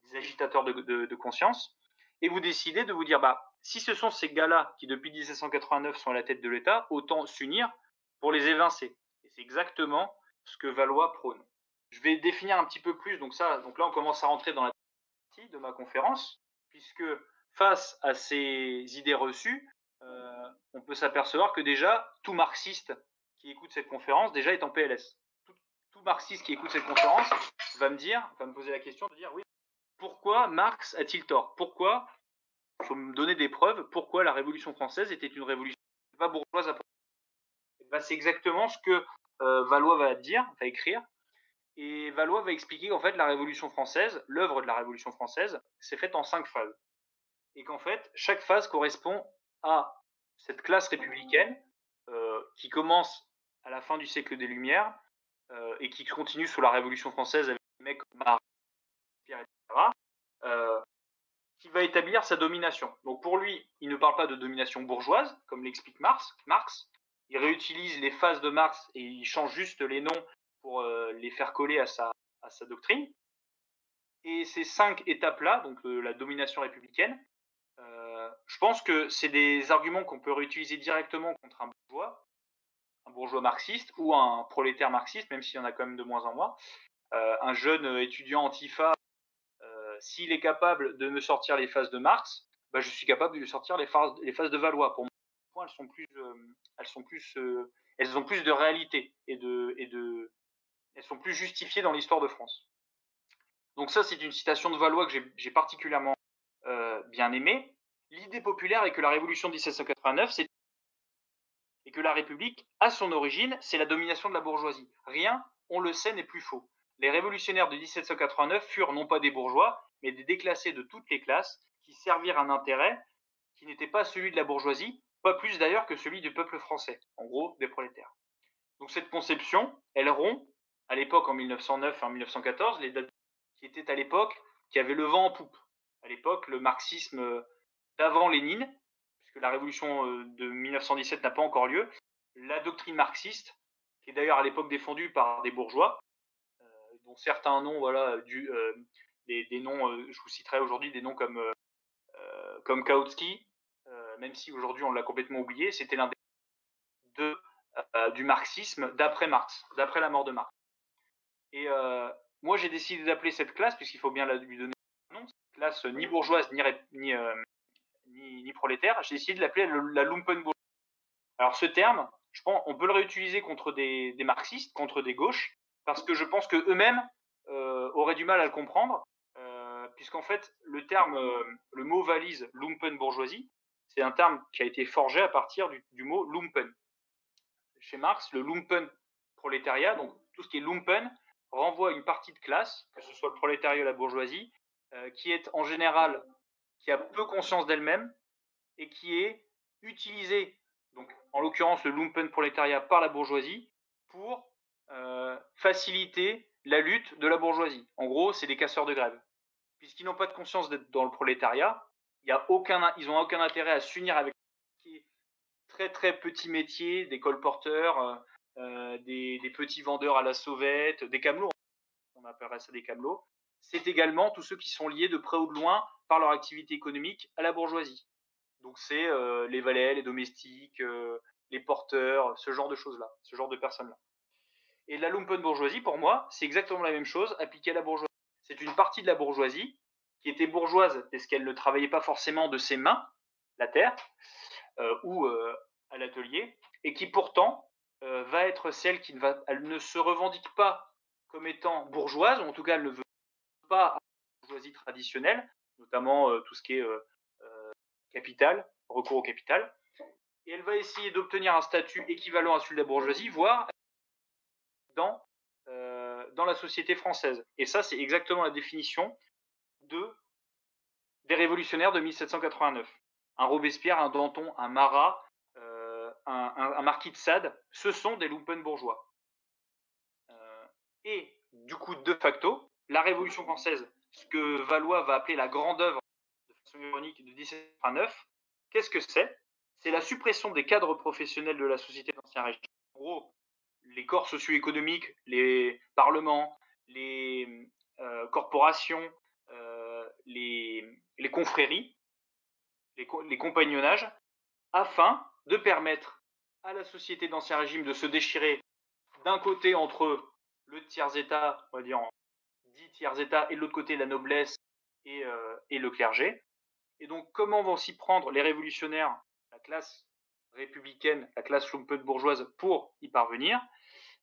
des agitateurs de, de, de, conscience, et vous décidez de vous dire, bah, si ce sont ces gars-là qui, depuis 1789, sont à la tête de l'État, autant s'unir pour les évincer. Et c'est exactement ce que Valois prône. Je vais définir un petit peu plus, donc ça, donc là on commence à rentrer dans la partie de ma conférence, puisque face à ces idées reçues, euh, on peut s'apercevoir que déjà tout marxiste qui écoute cette conférence déjà est en PLS. Tout, marxiste qui écoute cette conférence va me dire, va me poser la question de dire oui, pourquoi Marx a-t-il tort? Pourquoi il faut me donner des preuves pourquoi la Révolution française était une révolution pas bourgeoise à bah, c'est exactement ce que euh, Valois va dire, va écrire. Et Valois va expliquer qu'en fait, la Révolution française, l'œuvre de la Révolution française, s'est faite en cinq phases. Et qu'en fait, chaque phase correspond à cette classe républicaine euh, qui commence à la fin du siècle des Lumières euh, et qui continue sous la Révolution française avec des mecs comme Marat, Pierre, etc., euh, qui va établir sa domination. Donc pour lui, il ne parle pas de domination bourgeoise, comme l'explique Marx, Marx, il réutilise les phases de Marx et il change juste les noms pour euh, les faire coller à sa, à sa doctrine. Et ces cinq étapes-là, donc la domination républicaine, euh, je pense que c'est des arguments qu'on peut réutiliser directement contre un bourgeois, un bourgeois marxiste ou un prolétaire marxiste, même s'il y en a quand même de moins en moins. Euh, un jeune étudiant antifa, euh, s'il est capable de me sortir les phases de Marx, bah, je suis capable de lui sortir les phases, les phases de Valois. Pour elles sont plus, elles sont plus, elles ont plus de réalité et de, et de, elles sont plus justifiées dans l'histoire de France. Donc ça, c'est une citation de Valois que j'ai particulièrement euh, bien aimée. l'idée populaire est que la révolution de 1789, c'est et que la République, à son origine, c'est la domination de la bourgeoisie. Rien, on le sait, n'est plus faux. Les révolutionnaires de 1789 furent non pas des bourgeois, mais des déclassés de toutes les classes qui servirent un intérêt qui n'était pas celui de la bourgeoisie, pas plus d'ailleurs que celui du peuple français, en gros des prolétaires. Donc cette conception, elle rompt à l'époque en 1909 et en 1914, les dates qui étaient à l'époque, qui avaient le vent en poupe. À l'époque, le marxisme d'avant Lénine, puisque la révolution euh, de 1917 n'a pas encore lieu, la doctrine marxiste, qui est d'ailleurs à l'époque défendue par des bourgeois, euh, dont certains noms, voilà, euh, des, noms, je vous citerai aujourd'hui des noms comme, comme Kautsky, même si aujourd'hui on l'a complètement oublié, c'était l'un des du marxisme d'après Marx, d'après la mort de Marx. Et moi j'ai décidé d'appeler cette classe, puisqu'il faut bien lui donner un nom, classe ni bourgeoise ni, ni, ni, prolétaire, j'ai décidé de l'appeler la Lumpenbourgeoisie. Alors ce terme, je pense, on peut le réutiliser contre des, marxistes, contre des gauches, parce que je pense que eux-mêmes euh, auraient du mal à le comprendre, euh, puisqu'en fait le terme, euh, le mot valise Lumpenbourgeoisie, c'est un terme qui a été forgé à partir du, du, mot Lumpen. Chez Marx, le Lumpen prolétariat, donc tout ce qui est Lumpen, renvoie une partie de classe, que ce soit le prolétariat ou la bourgeoisie, qui est en général qui a peu conscience d'elle-même et qui est utilisée, donc en l'occurrence le lumpen prolétariat par la bourgeoisie, pour euh, faciliter la lutte de la bourgeoisie. En gros, c'est des casseurs de grève. Puisqu'ils n'ont pas de conscience d'être dans le prolétariat, y a aucun, ils n'ont aucun intérêt à s'unir avec qui très très petits métiers, des colporteurs, euh, euh, des, des, petits vendeurs à la sauvette, des camelots, on appellerait ça des camelots. C'est également tous ceux qui sont liés de près ou de loin par leur activité économique à la bourgeoisie. Donc c'est euh, les valets, les domestiques, euh, les porteurs, ce genre de choses-là, ce genre de personnes-là. Et la lumpen bourgeoisie, pour moi, c'est exactement la même chose appliquée à la bourgeoisie. C'est une partie de la bourgeoisie qui était bourgeoise parce qu'elle ne travaillait pas forcément de ses mains, la terre, euh, ou à l'atelier, et qui pourtant va être celle qui ne, va, elle ne se revendique pas comme étant bourgeoise, ou en tout cas elle ne veut pas à la bourgeoisie traditionnelle, notamment euh, tout ce qui est euh, euh, capital, recours au capital. Et elle va essayer d'obtenir un statut équivalent à celui de la bourgeoisie, voire dans, dans la société française. Et ça, c'est exactement la définition de, des révolutionnaires de 1789. Un Robespierre, un Danton, un Marat, un, marquis de Sade, ce sont des lumpen bourgeois. et du coup, de facto, la Révolution française ce que Valois va appeler la grande œuvre de façon ironique de 1709, qu'est-ce que c'est? C'est la suppression des cadres professionnels de la société d'Ancien Régime. En gros, les corps socio-économiques, les parlements, les euh, corporations, euh, les, confréries, les compagnonnages, afin de permettre à la société d'Ancien Régime de se déchirer d'un côté entre le tiers-État, on va dire dit tiers état et de l'autre côté la noblesse et, euh, et, le clergé. Et donc, comment vont s'y prendre les révolutionnaires, la classe républicaine, la classe de bourgeoise pour y parvenir?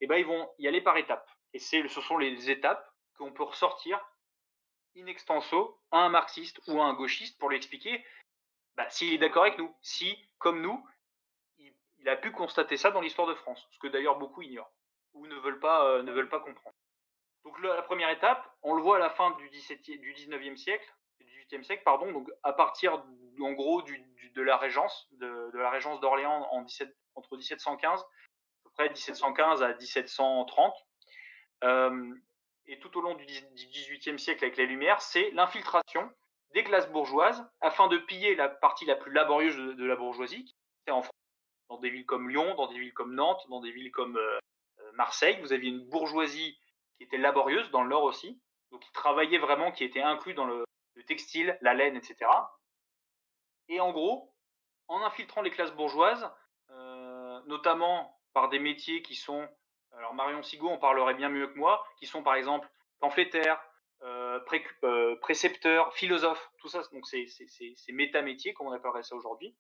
Eh ben, ils vont y aller par étapes. Et ce sont les étapes qu'on peut ressortir in extenso à un marxiste ou à un gauchiste pour lui expliquer bah, s'il est d'accord avec nous, si, comme nous, il, a pu constater ça dans l'histoire de France, ce que d'ailleurs beaucoup ignorent ou ne veulent pas, euh, ne veulent pas comprendre. Donc la première étape, on le voit à la fin du, 17, du 19e siècle, du 18e siècle, pardon, donc à partir en gros de la régence, de, la régence d'Orléans en 17, entre 1715, à peu près 1715 à 1730, euh, et tout au long du 18e siècle avec les Lumières, c'est l'infiltration des classes bourgeoises afin de piller la partie la plus laborieuse de, la bourgeoisie, qui était en France, dans des villes comme Lyon, dans des villes comme Nantes, dans des villes comme euh, Marseille. Vous aviez une bourgeoisie qui était laborieuse dans le Nord aussi, donc qui travaillait vraiment, qui était inclus dans le, textile, la laine, etc. Et en gros, en infiltrant les classes bourgeoises, euh, notamment par des métiers qui sont, alors Marion Sigaud en parlerait bien mieux que moi, qui sont par exemple pamphlétaires, euh, euh, précepteurs, philosophes, tout ça, donc c'est méta-métiers, comme on appellerait ça aujourd'hui.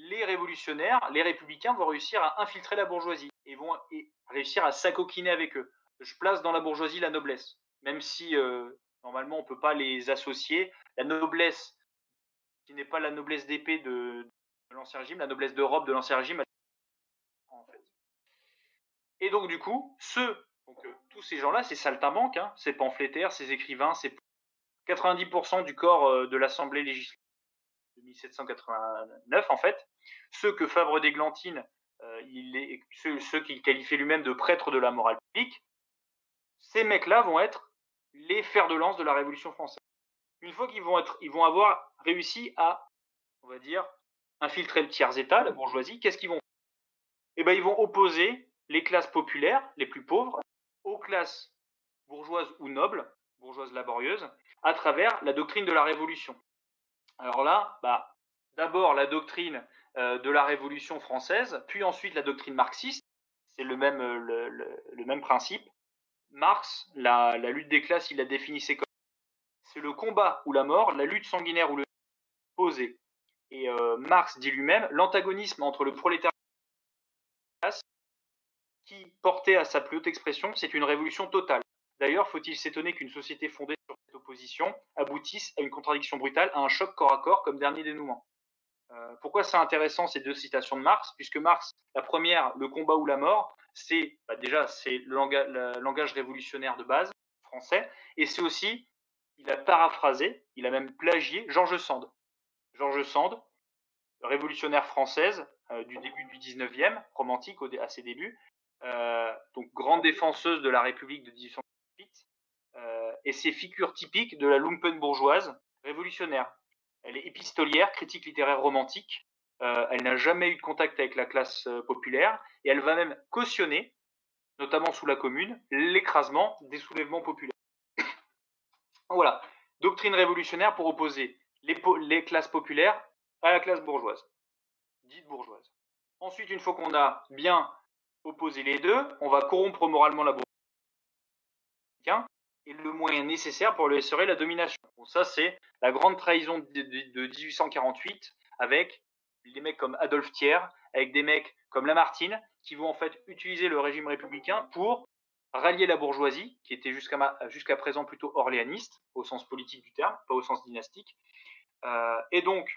Les révolutionnaires, les républicains vont réussir à infiltrer la bourgeoisie et vont réussir à s'acoquiner avec eux je place dans la bourgeoisie la noblesse, même si euh, normalement on ne peut pas les associer. La noblesse qui n'est pas la noblesse d'épée de, l'ancien régime, la noblesse de robe de l'ancien régime. En. Et donc du coup, euh, tous ces gens-là, ces saltimbanques, hein, ces pamphlétaires, ces écrivains, ces 90% du corps euh, de l'Assemblée législative de 1789 en fait, ceux que Fabre d'Églantine, euh, ceux, qu'il qualifiait lui-même de prêtres de la morale publique, ces mecs-là vont être les fers de lance de la Révolution française. Une fois qu'ils vont, ils vont avoir réussi à, on va dire, infiltrer le tiers état, la bourgeoisie, qu'est-ce qu'ils vont faire? Eh ben, ils vont opposer les classes populaires, les plus pauvres, aux classes bourgeoises ou nobles, bourgeoises laborieuses, à travers la doctrine de la Révolution. Alors là, bah, d'abord la doctrine euh, de la Révolution française, puis ensuite la doctrine marxiste, c'est le même, euh, principe. Marx, la, lutte des classes, il la définissait comme c'est le combat ou la mort, la lutte sanguinaire ou le posé. Et euh, Marx dit lui-même l'antagonisme entre le prolétariat qui portait à sa plus haute expression, c'est une révolution totale. D'ailleurs, faut-il s'étonner qu'une société fondée sur cette opposition aboutisse à une contradiction brutale, à un choc corps à corps comme dernier dénouement euh, Pourquoi c'est intéressant ces deux citations de Marx? Puisque Marx, la première, le combat ou la mort, c'est bah, déjà le langage, révolutionnaire de base français, et c'est aussi, il a paraphrasé, il a même plagié Georges Sand. Georges Sand, révolutionnaire française euh, du début du 19e, romantique à ses débuts, euh, donc grande défenseuse de la République de 1848, euh, et c'est figure typique de la lumpen bourgeoise révolutionnaire. Elle est épistolière, critique littéraire romantique, euh, elle n'a jamais eu de contact avec la classe populaire, et elle va même cautionner, notamment sous la Commune, l'écrasement des soulèvements populaires. voilà, doctrine révolutionnaire pour opposer les, les classes populaires à la classe bourgeoise, dite bourgeoise. Ensuite, une fois qu'on a bien opposer les deux, on va corrompre moralement la bourgeoisie et le moyen nécessaire pour lui assurer la domination. ça, c'est la grande trahison de, 1848 avec des mecs comme Adolphe Thiers, avec des mecs comme Lamartine, qui vont en fait utiliser le régime républicain pour rallier la bourgeoisie, qui était jusqu'à présent plutôt orléaniste, au sens politique du terme, pas au sens dynastique. Euh, et donc,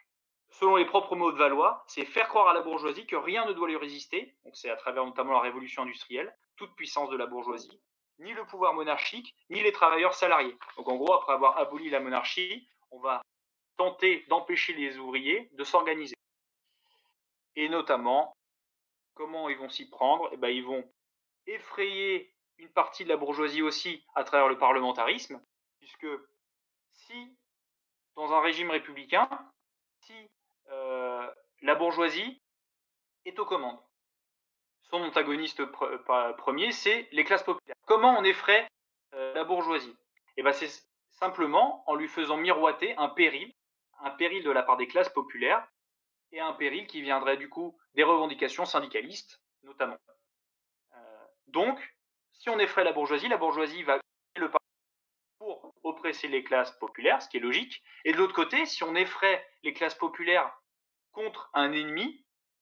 selon les propres mots de Valois, c'est faire croire à la bourgeoisie que rien ne doit lui résister, donc c'est à travers notamment la révolution industrielle, toute puissance de la bourgeoisie, ni le pouvoir monarchique, ni les travailleurs salariés. Donc en gros, après avoir aboli la monarchie, on va tenter d'empêcher les ouvriers de s'organiser. Et notamment, comment ils vont s'y prendre? Eh ben, Ils vont effrayer une partie de la bourgeoisie aussi à travers le parlementarisme, puisque si, dans un régime républicain, si euh, la bourgeoisie est aux commandes. Son antagoniste premier, c'est les classes populaires. Comment on effraie euh, la bourgeoisie? Eh ben, c'est simplement en lui faisant miroiter un péril, un péril de la part des classes populaires, et un péril qui viendrait du coup des revendications syndicalistes, notamment. Euh, donc, si on effraie la bourgeoisie, la bourgeoisie va le pour oppresser les classes populaires, ce qui est logique. Et de l'autre côté, si on effraie les classes populaires contre un ennemi,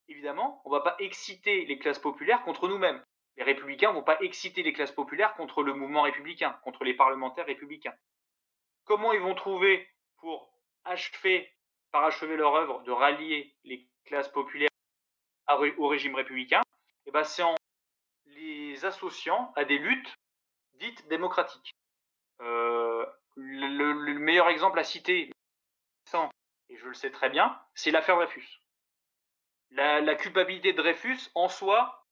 évidemment, on ne va pas exciter les classes populaires contre nous-mêmes. Les républicains ne vont pas exciter les classes populaires contre le mouvement républicain, contre les parlementaires républicains. Comment ils vont trouver pour achever, parachever leur œuvre de rallier les classes populaires au régime républicain? Eh ben, C'est en les associant à des luttes dites démocratiques. Euh, le, le, meilleur exemple à citer, et je le sais très bien, c'est l'affaire Dreyfus. La, culpabilité de Dreyfus, en soi,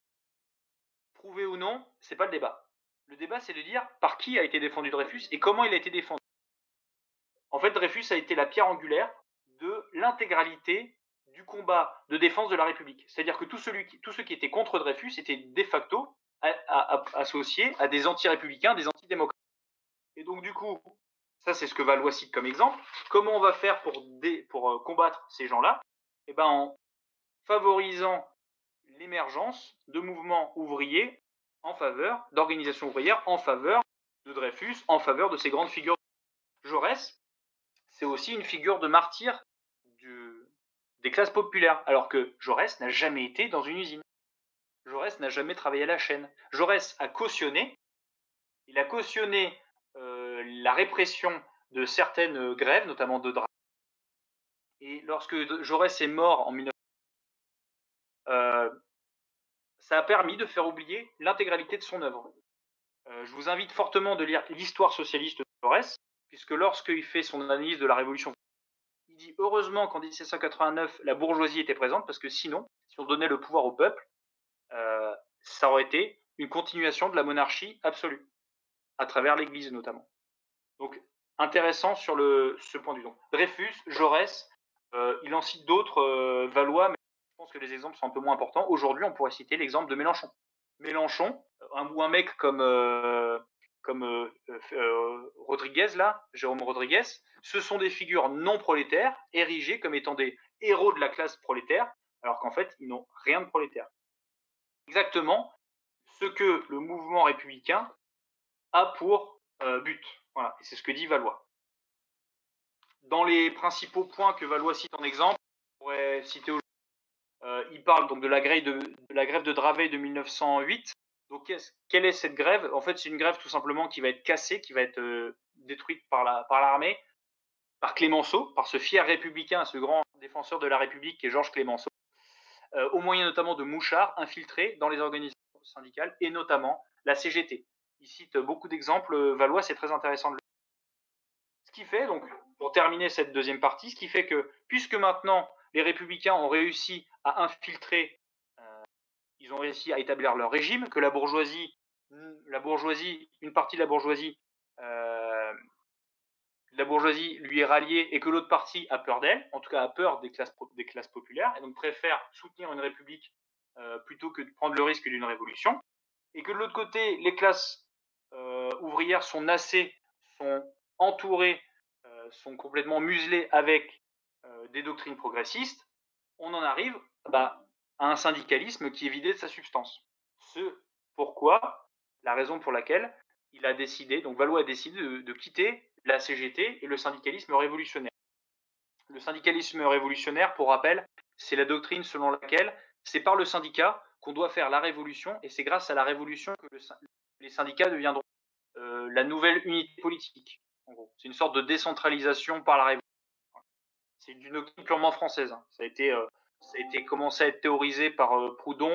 prouvé ou non, c'est pas le débat. Le débat, c'est de dire par qui a été défendu Dreyfus et comment il a été défendu. En fait, Dreyfus a été la pierre angulaire de l'intégralité du combat de défense de la République. C'est-à-dire que tous ceux qui étaient contre Dreyfus étaient de facto associés à des anti-républicains, des anti-démocrates. Et donc, du coup, ça, c'est ce que Valois cite comme exemple. Comment on va faire pour, euh, combattre ces gens-là? Eh ben, en favorisant l'émergence de mouvements ouvriers en faveur d'organisations ouvrières, en faveur de Dreyfus, en faveur de ces grandes figures. Jaurès, c'est aussi une figure de martyr des classes populaires, alors que Jaurès n'a jamais été dans une usine. Jaurès n'a jamais travaillé à la chaîne. Jaurès a cautionné, il a cautionné euh, la répression de certaines grèves, notamment de draps, Et lorsque Jaurès est mort en 1900, euh, ça a permis de faire oublier l'intégralité de son œuvre. Euh, je vous invite fortement de lire l'histoire socialiste de Jaurès, puisque lorsqu'il fait son analyse de la Révolution il dit heureusement qu'en 1789, la bourgeoisie était présente, parce que sinon, si on donnait le pouvoir au peuple, euh, ça aurait été une continuation de la monarchie absolue, à travers l'Église notamment. Donc, intéressant sur ce point de vue. Dreyfus, Jaurès, il en cite d'autres, Valois, mais que les exemples sont un peu moins importants. Aujourd'hui, on pourrait citer l'exemple de Mélenchon. Mélenchon, un, ou un mec comme, comme Rodriguez, là, Jérôme Rodriguez, ce sont des figures non prolétaires, érigées comme étant des héros de la classe prolétaire, alors qu'en fait, ils n'ont rien de prolétaire. Exactement ce que le mouvement républicain a pour euh, but. Voilà, et c'est ce que dit Valois. Dans les principaux points que Valois cite en exemple, on pourrait citer euh, il parle donc de la grève de, de la grève de Dravet de 1908. Donc, quelle est cette grève? En fait, c'est une grève tout simplement qui va être cassée, qui va être euh, détruite par l'armée, la, par, par Clémenceau, par ce fier républicain, ce grand défenseur de la République qui est Georges Clémenceau, euh, au moyen notamment de mouchards infiltrés dans les organisations syndicales et notamment la CGT. Il cite beaucoup d'exemples. Euh, Valois, c'est très intéressant de le Ce qui fait, donc, pour terminer cette deuxième partie, ce qui fait que, puisque maintenant les républicains ont réussi à infiltrer, euh, ils ont réussi à établir leur régime, que la bourgeoisie, bourgeoisie, une partie de la bourgeoisie, euh, la bourgeoisie lui est ralliée et que l'autre partie a peur d'elle, en tout cas a peur des classes, populaires, et donc préfère soutenir une république euh, plutôt que de prendre le risque d'une révolution, et que de l'autre côté, les classes ouvrières sont nassées, sont entourées, sont complètement muselées avec des doctrines progressistes, on en arrive bah, à un syndicalisme qui est vidé de sa substance. Ce pourquoi, la raison pour laquelle il a décidé, donc Valois a décidé de, quitter la CGT et le syndicalisme révolutionnaire. Le syndicalisme révolutionnaire, pour rappel, c'est la doctrine selon laquelle c'est par le syndicat qu'on doit faire la révolution et c'est grâce à la révolution que le, les syndicats deviendront euh, la nouvelle unité politique. C'est une sorte de décentralisation par la révolution. C'est une doctrine purement française. Hein. Ça, a été, euh, ça a été commencé à être théorisé par euh, Proudhon.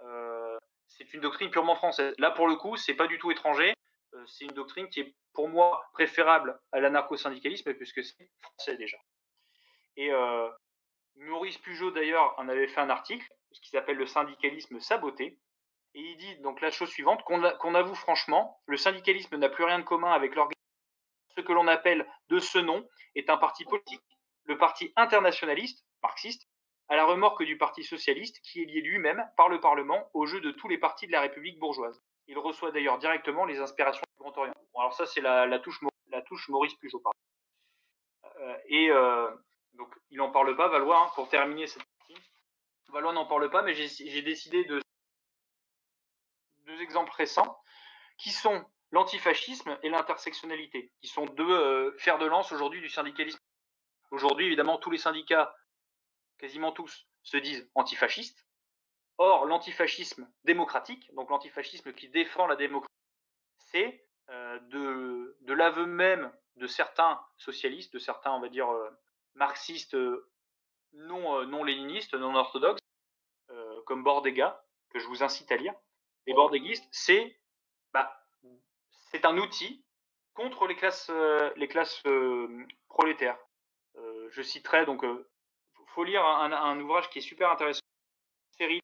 Euh, c'est une doctrine purement française. Là, pour le coup, c'est pas du tout étranger. C'est une doctrine qui est pour moi préférable à l'anarcho-syndicalisme puisque c'est français déjà. Et Maurice Pujot d'ailleurs en avait fait un article ce qui s'appelle le syndicalisme saboté et il dit donc la chose suivante qu'on qu avoue franchement, le syndicalisme n'a plus rien de commun avec l'organisation. Ce que l'on appelle de ce nom est un parti politique, le parti internationaliste marxiste, à la remorque du parti socialiste qui est lié lui-même par le Parlement au jeu de tous les partis de la République bourgeoise. Il reçoit d'ailleurs directement les inspirations du Grand Orient. Bon, alors ça, c'est la, touche, la touche Maurice Pujot. Pardon. Euh, et euh, donc, il n'en parle pas, Valois, hein, pour terminer cette partie. Valois n'en parle pas, mais j'ai décidé de deux exemples récents qui sont l'antifascisme et l'intersectionnalité, qui sont deux euh, fers de lance aujourd'hui du syndicalisme. Aujourd'hui, évidemment, tous les syndicats, quasiment tous, se disent antifascistes. Or, l'antifascisme démocratique, donc l'antifascisme qui défend la démocratie, c'est euh, de, l'aveu même de certains socialistes, de certains, on va dire, euh, marxistes euh, non léninistes, non orthodoxes, comme Bordega, que je vous incite à lire. Les bordéguistes, c'est bah, un outil contre les classes prolétaires. Je citerai donc, faut lire un, ouvrage qui est super intéressant, une série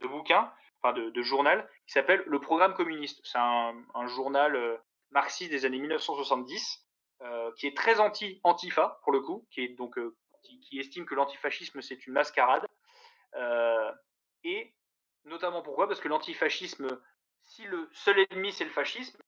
de bouquins, enfin de, journal, qui s'appelle Le Programme communiste. C'est un, journal euh, marxiste des années 1970, euh, qui est très anti-antifa, pour le coup, qui, est donc, euh, qui, estime que l'antifascisme, c'est une mascarade. et notamment pourquoi? Parce que l'antifascisme, si le seul ennemi, c'est le fascisme,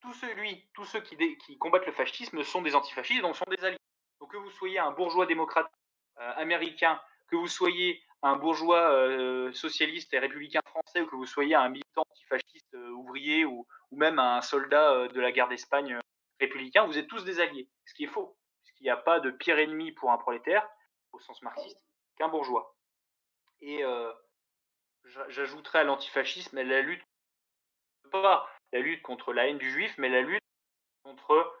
tous, celui, tous ceux qui, qui combattent le fascisme sont des antifascistes, donc sont des alliés. Donc que vous soyez un bourgeois démocrate américain, que vous soyez un bourgeois euh, socialiste et républicain français ou que vous soyez un militant antifasciste euh, ouvrier ou, ou, même un soldat euh, de la guerre d'Espagne républicain, vous êtes tous des alliés. Ce qui est faux, puisqu'il n'y a pas de pire ennemi pour un prolétaire, au sens marxiste, qu'un bourgeois. Et j'ajouterais à l'antifascisme la lutte, pas la lutte contre la haine du juif, mais la lutte contre,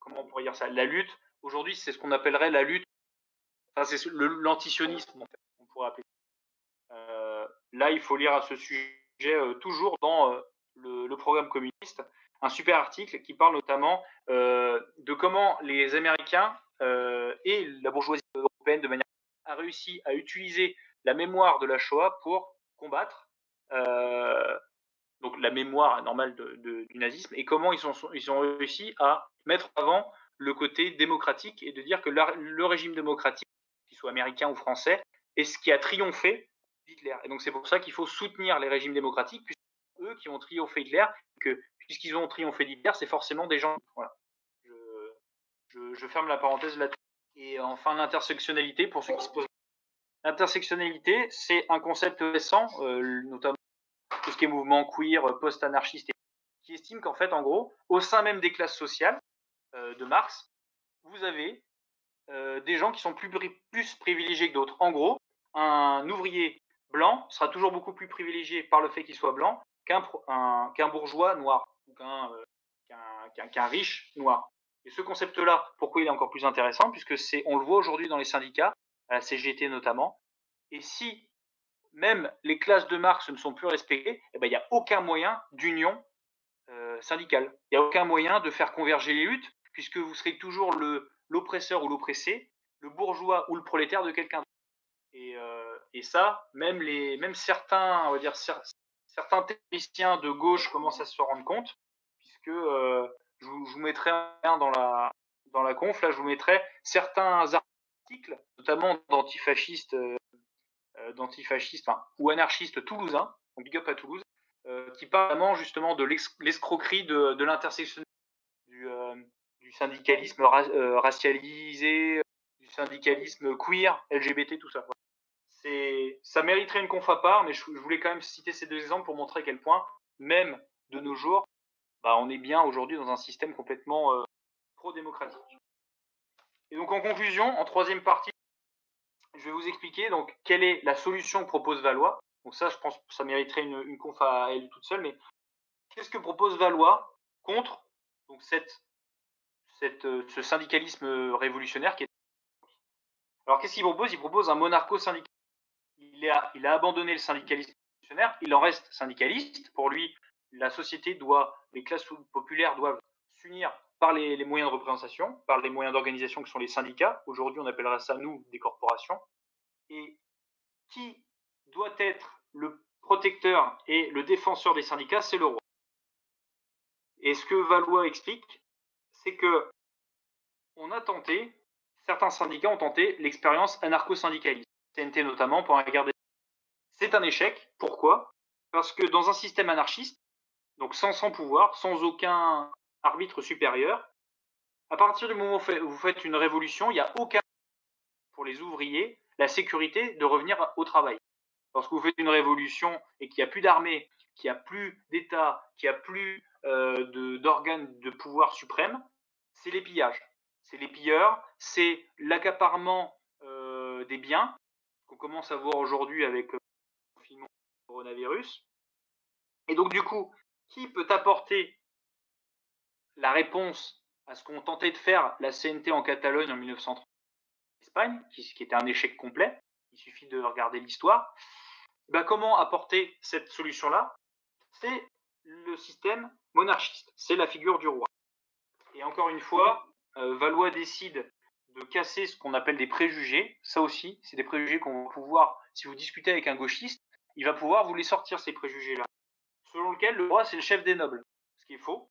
comment on pourrait dire ça, la lutte aujourd'hui, c'est ce qu'on appellerait la lutte. Enfin, c'est l'antisionisme, en fait, on pourrait appeler. Euh, là, il faut lire à ce sujet euh, toujours dans euh, le, programme communiste un super article qui parle notamment de comment les Américains et la bourgeoisie européenne de manière a réussi à utiliser la mémoire de la Shoah pour combattre donc la mémoire normale du nazisme et comment ils, sont, ils ont réussi à mettre avant le côté démocratique et de dire que le régime démocratique, qu'il soit américain ou français, est ce qui a triomphé d'Hitler. Et donc c'est pour ça qu'il faut soutenir les régimes démocratiques, puisque eux qui ont triomphé Hitler, que puisqu'ils ont triomphé d'Hitler, c'est forcément des gens. Voilà. Je, ferme la parenthèse là-dessus. Et enfin l'intersectionnalité, pour ceux qui se posent. L'intersectionnalité, c'est un concept récent, euh, notamment tout ce qui est mouvement queer, post-anarchiste, qui estime qu'en fait, en gros, au sein même des classes sociales, de Marx, vous avez euh, des gens qui sont plus, plus privilégiés que d'autres. En gros, un ouvrier blanc sera toujours beaucoup plus privilégié par le fait qu'il soit blanc qu'un bourgeois noir ou euh, qu'un riche noir. Et ce concept-là, pourquoi il est encore plus intéressant? Puisque c'est, on le voit aujourd'hui dans les syndicats, à la CGT notamment. Et si même les classes de Marx ne sont plus respectées, eh ben, il n'y a aucun moyen d'union syndicale. Il n'y a aucun moyen de faire converger les luttes puisque vous serez toujours le l'oppresseur ou l'oppressé, le bourgeois ou le prolétaire de quelqu'un. Et, euh, et, ça, même les, même certains, on va dire certains théoriciens de gauche commencent à se rendre compte, puisque euh, je, vous, mettrai un dans la dans la conf, là, je vous mettrai certains articles, notamment d'antifascistes, euh, d'antifascistes ou anarchistes toulousains, donc big up à Toulouse, qui parlent justement de l'escroquerie de, de l'intersection du syndicalisme euh, racialisé, du syndicalisme queer, LGBT, tout ça. C'est, ça mériterait une conf à part, mais je, voulais quand même citer ces deux exemples pour montrer à quel point, même de nos jours, bah, on est bien aujourd'hui dans un système complètement euh, pro-démocratique. Et donc en conclusion, en troisième partie, je vais vous expliquer donc quelle est la solution que propose Valois. Donc ça, je pense que ça mériterait une, une conf à elle toute seule, mais qu'est-ce que propose Valois contre donc cette euh, ce syndicalisme révolutionnaire qui est. Alors qu'est-ce qu'il propose? Il propose un monarcho-syndicalisme. Il a, il a abandonné le syndicalisme révolutionnaire, il en reste syndicaliste. Pour lui, la société doit, les classes populaires doivent s'unir par les, les, moyens de représentation, par les moyens d'organisation que sont les syndicats. Aujourd'hui, on appellera ça, nous, des corporations. Et qui doit être le protecteur et le défenseur des syndicats? C'est le roi. Et ce que Valois explique, c'est que on a tenté, certains syndicats ont tenté l'expérience anarcho-syndicaliste, CNT notamment pour la guerre des... C'est un échec. Pourquoi? Parce que dans un système anarchiste, donc sans, pouvoir, sans aucun arbitre supérieur, à partir du moment où vous faites une révolution, il n'y a aucun pour les ouvriers la sécurité de revenir au travail. Lorsque vous faites une révolution et qu'il n'y a plus d'armée, qu'il n'y a plus d'État, qu'il n'y a plus euh, d'organes de pouvoir suprême, c'est les pillages. C'est les pilleurs, c'est l'accaparement euh, des biens qu'on commence à voir aujourd'hui avec euh, le confinement du coronavirus. Et donc du coup, qui peut apporter la réponse à ce qu'ont tenté de faire la CNT en Catalogne en 1930 Espagne, qui, qui était un échec complet. Il suffit de regarder l'histoire. Ben, comment apporter cette solution-là? C'est le système monarchiste, c'est la figure du roi. Et encore une fois, euh, Valois décide de casser ce qu'on appelle des préjugés. Ça aussi, c'est des préjugés qu'on va pouvoir, si vous discutez avec un gauchiste, il va pouvoir vous les sortir, ces préjugés-là. Selon lequel le roi, c'est le chef des nobles. Ce qui est faux.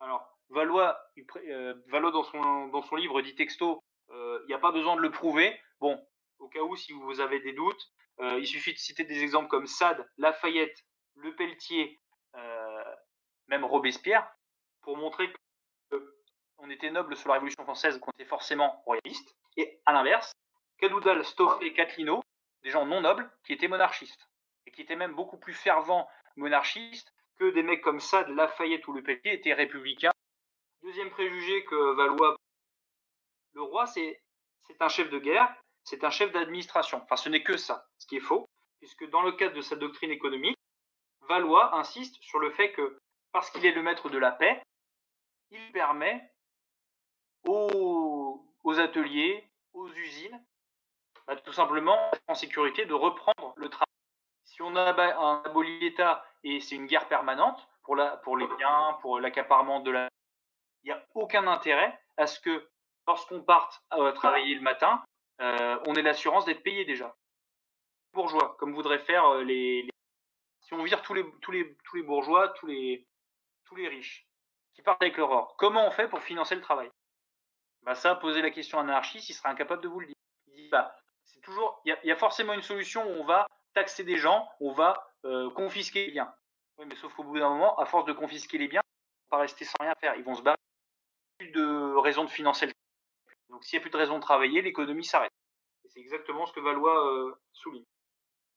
Alors, Valois, euh, Valois dans, son, dans son livre dit texto, euh, il n'y a pas besoin de le prouver. Bon, au cas où, si vous avez des doutes, il suffit de citer des exemples comme Sade, Lafayette, Le Pelletier, même Robespierre, pour montrer que on était noble sous la Révolution française, qu'on était forcément royaliste. Et à l'inverse, Cadoudal, Stoffé et Catlino, des gens non nobles, qui étaient monarchistes. Et qui étaient même beaucoup plus fervents monarchistes que des mecs comme ça, de Lafayette ou Le Pelletier, étaient républicains. Deuxième préjugé que Valois. Le roi, c'est un chef de guerre, c'est un chef d'administration. Enfin, ce n'est que ça, ce qui est faux, puisque dans le cadre de sa doctrine économique, Valois insiste sur le fait que, parce qu'il est le maître de la paix, il permet aux, ateliers, aux usines, bah, tout simplement en sécurité de reprendre le travail. Si on a un aboli l'État et c'est une guerre permanente pour, les biens, pour l'accaparement de la... Il n'y a aucun intérêt à ce que lorsqu'on parte euh, travailler le matin, euh, on ait l'assurance d'être payé déjà. Bourgeois, comme voudraient faire euh, les, Si on vire tous les, tous les, tous les bourgeois, tous les, tous les riches qui partent avec leur or, comment on fait pour financer le travail? Bah Ça, poser la question à un anarchiste, il sera incapable de vous le dire. Il dit, bah, c'est toujours, il y, a, forcément une solution où on va taxer des gens, on va euh, confisquer les biens. Oui, mais sauf qu'au bout d'un moment, à force de confisquer les biens, on va rester sans rien faire. Ils vont se barrer. Plus de raison de financer le. Donc, s'il n'y a plus de raison de travailler, l'économie s'arrête. C'est exactement ce que Valois euh, souligne.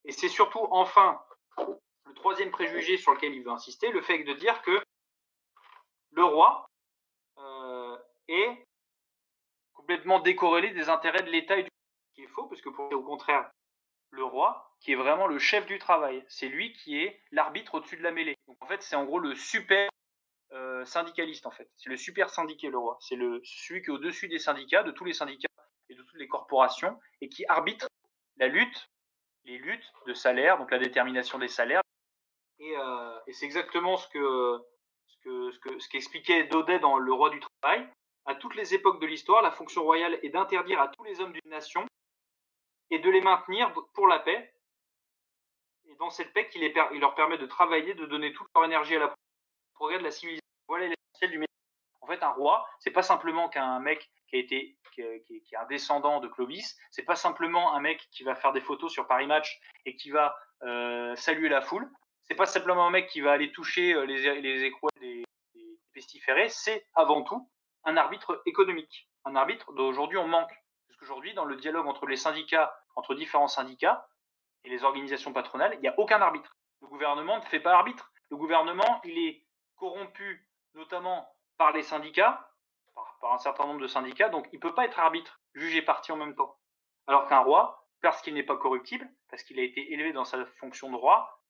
Et c'est surtout, enfin, le troisième préjugé sur lequel il veut insister, le fait de dire que le roi euh, est complètement décorrélé des intérêts de l'État et du qui est faux, parce que pour au contraire, le roi, qui est vraiment le chef du travail, c'est lui qui est l'arbitre au-dessus de la mêlée. Donc en fait, c'est en gros le super euh, syndicaliste en fait. C'est le super syndiqué, le roi. C'est le celui qui est au-dessus des syndicats, de tous les syndicats et de toutes les corporations, et qui arbitre la lutte, les luttes de salaire, donc la détermination des salaires. Et, euh, et c'est exactement ce que ce que ce qu'expliquait Daudet dans Le Roi du travail. À toutes les époques de l'histoire, la fonction royale est d'interdire à tous les hommes d'une nation et de les maintenir pour la paix. Et dans cette paix, il, leur permet de travailler, de donner toute leur énergie à la progrès de la civilisation. Voilà l'essentiel du métier. En fait, un roi, c'est pas simplement qu'un mec qui a été qui, est un descendant de Clovis, c'est pas simplement un mec qui va faire des photos sur Paris Match et qui va euh, saluer la foule. C'est pas simplement un mec qui va aller toucher euh, les, les écrouets des, des pestiférés. C'est avant tout un arbitre économique, un arbitre d'aujourd'hui on manque. Parce qu'aujourd'hui, dans le dialogue entre les syndicats entre différents syndicats et les organisations patronales, il n'y a aucun arbitre. Le gouvernement ne fait pas arbitre. Le gouvernement, il est corrompu notamment par les syndicats, par, un certain nombre de syndicats, donc il ne peut pas être arbitre, jugé parti en même temps. Alors qu'un roi, parce qu'il n'est pas corruptible, parce qu'il a été élevé dans sa fonction de roi,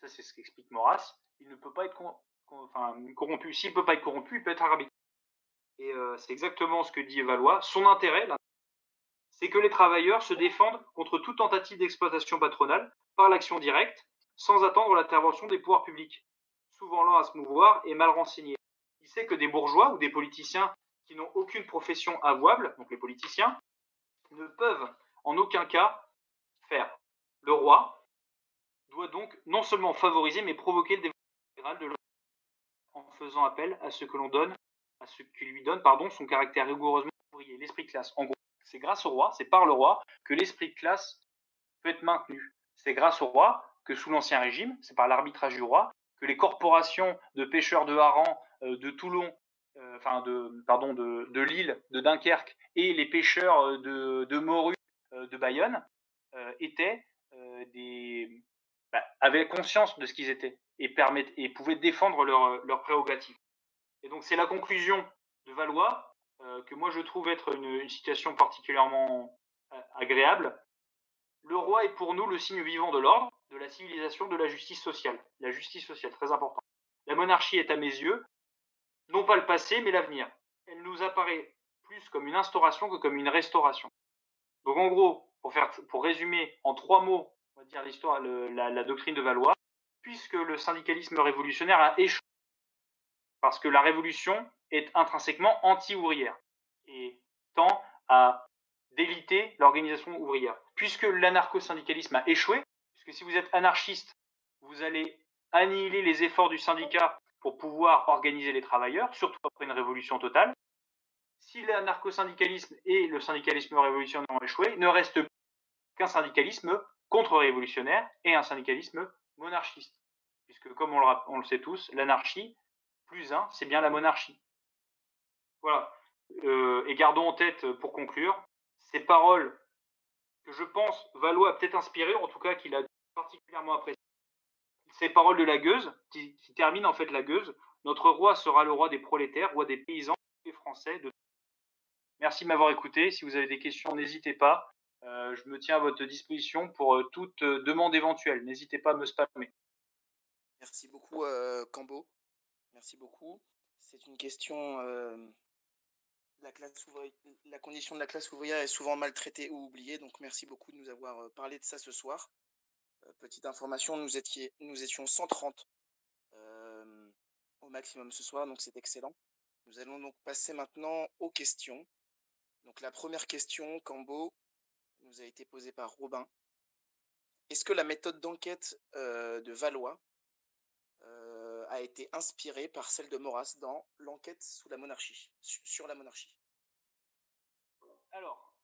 ça c'est ce qu'explique Maurras, il ne peut pas être corrompu. S'il ne peut pas être corrompu, il peut être arbitre. Et euh, c'est exactement ce que dit Valois. Son intérêt, c'est que les travailleurs se défendent contre toute tentative d'exploitation patronale par l'action directe, sans attendre l'intervention des pouvoirs publics, souvent lents à se mouvoir et mal renseignés. Il sait que des bourgeois ou des politiciens qui n'ont aucune profession avouable, donc les politiciens, ne peuvent en aucun cas faire. Le roi doit donc non seulement favoriser, mais provoquer le développement général de en faisant appel à ce que l'on donne, à ce qui lui donne, pardon, son caractère rigoureusement ouvrier, l'esprit de classe. En gros, c'est grâce au roi, c'est par le roi que l'esprit de classe peut être maintenu. C'est grâce au roi que sous l'Ancien Régime, c'est par l'arbitrage du roi, que les corporations de pêcheurs de harengs euh, de Toulon, euh, enfin de, pardon, de, de, Lille, de Dunkerque, et les pêcheurs euh, de, de Morue, de Bayonne, étaient des, bah, avaient conscience de ce qu'ils étaient et, et pouvaient défendre leurs leur prérogatives. Et donc c'est la conclusion de Valois euh, que moi je trouve être une, situation particulièrement euh, agréable. Le roi est pour nous le signe vivant de l'ordre, de la civilisation, de la justice sociale. La justice sociale, très important. La monarchie est à mes yeux, non pas le passé, mais l'avenir. Elle nous apparaît plus comme une instauration que comme une restauration. Donc en gros, pour, faire, pour résumer en trois mots, dire l'histoire, la doctrine de Valois, puisque le syndicalisme révolutionnaire a échoué, parce que la révolution est intrinsèquement anti-ouvrière et tend à déliter l'organisation ouvrière. Puisque l'anarcho-syndicalisme a échoué, puisque si vous êtes anarchiste, vous allez annihiler les efforts du syndicat pour pouvoir organiser les travailleurs, surtout après une révolution totale. Si l'anarcho-syndicalisme et le syndicalisme révolutionnaire ont échoué, ne reste qu'un syndicalisme contre-révolutionnaire et un syndicalisme monarchiste. Puisque, comme on le sait tous, l'anarchie, plus un, c'est bien la monarchie. Voilà. Euh, et gardons en tête, euh, pour conclure, ces paroles que je pense Valois a peut-être inspiré, en tout cas qu'il a particulièrement apprécié. Ces paroles de la gueuse, qui, terminent en fait la gueuse. Notre roi sera le roi des prolétaires, roi des paysans et français. Merci de m'avoir écouté. Si vous avez des questions, n'hésitez pas. Euh, je me tiens à votre disposition pour toute demande éventuelle. N'hésitez pas à me spammer. Merci beaucoup, Cambo. Merci beaucoup. C'est une question la, classe la condition de la classe ouvrière est souvent maltraitée ou oubliée. Donc merci beaucoup de nous avoir parlé de ça ce soir. petite information, nous étions 130 au maximum ce soir, donc c'est excellent. Nous allons donc passer maintenant aux questions. Donc la première question, Cambo, nous a été posée par Robin. Est-ce que la méthode d'enquête de Valois a été inspirée par celle de Maurras dans l'enquête sous la monarchie, sur la monarchie Alors,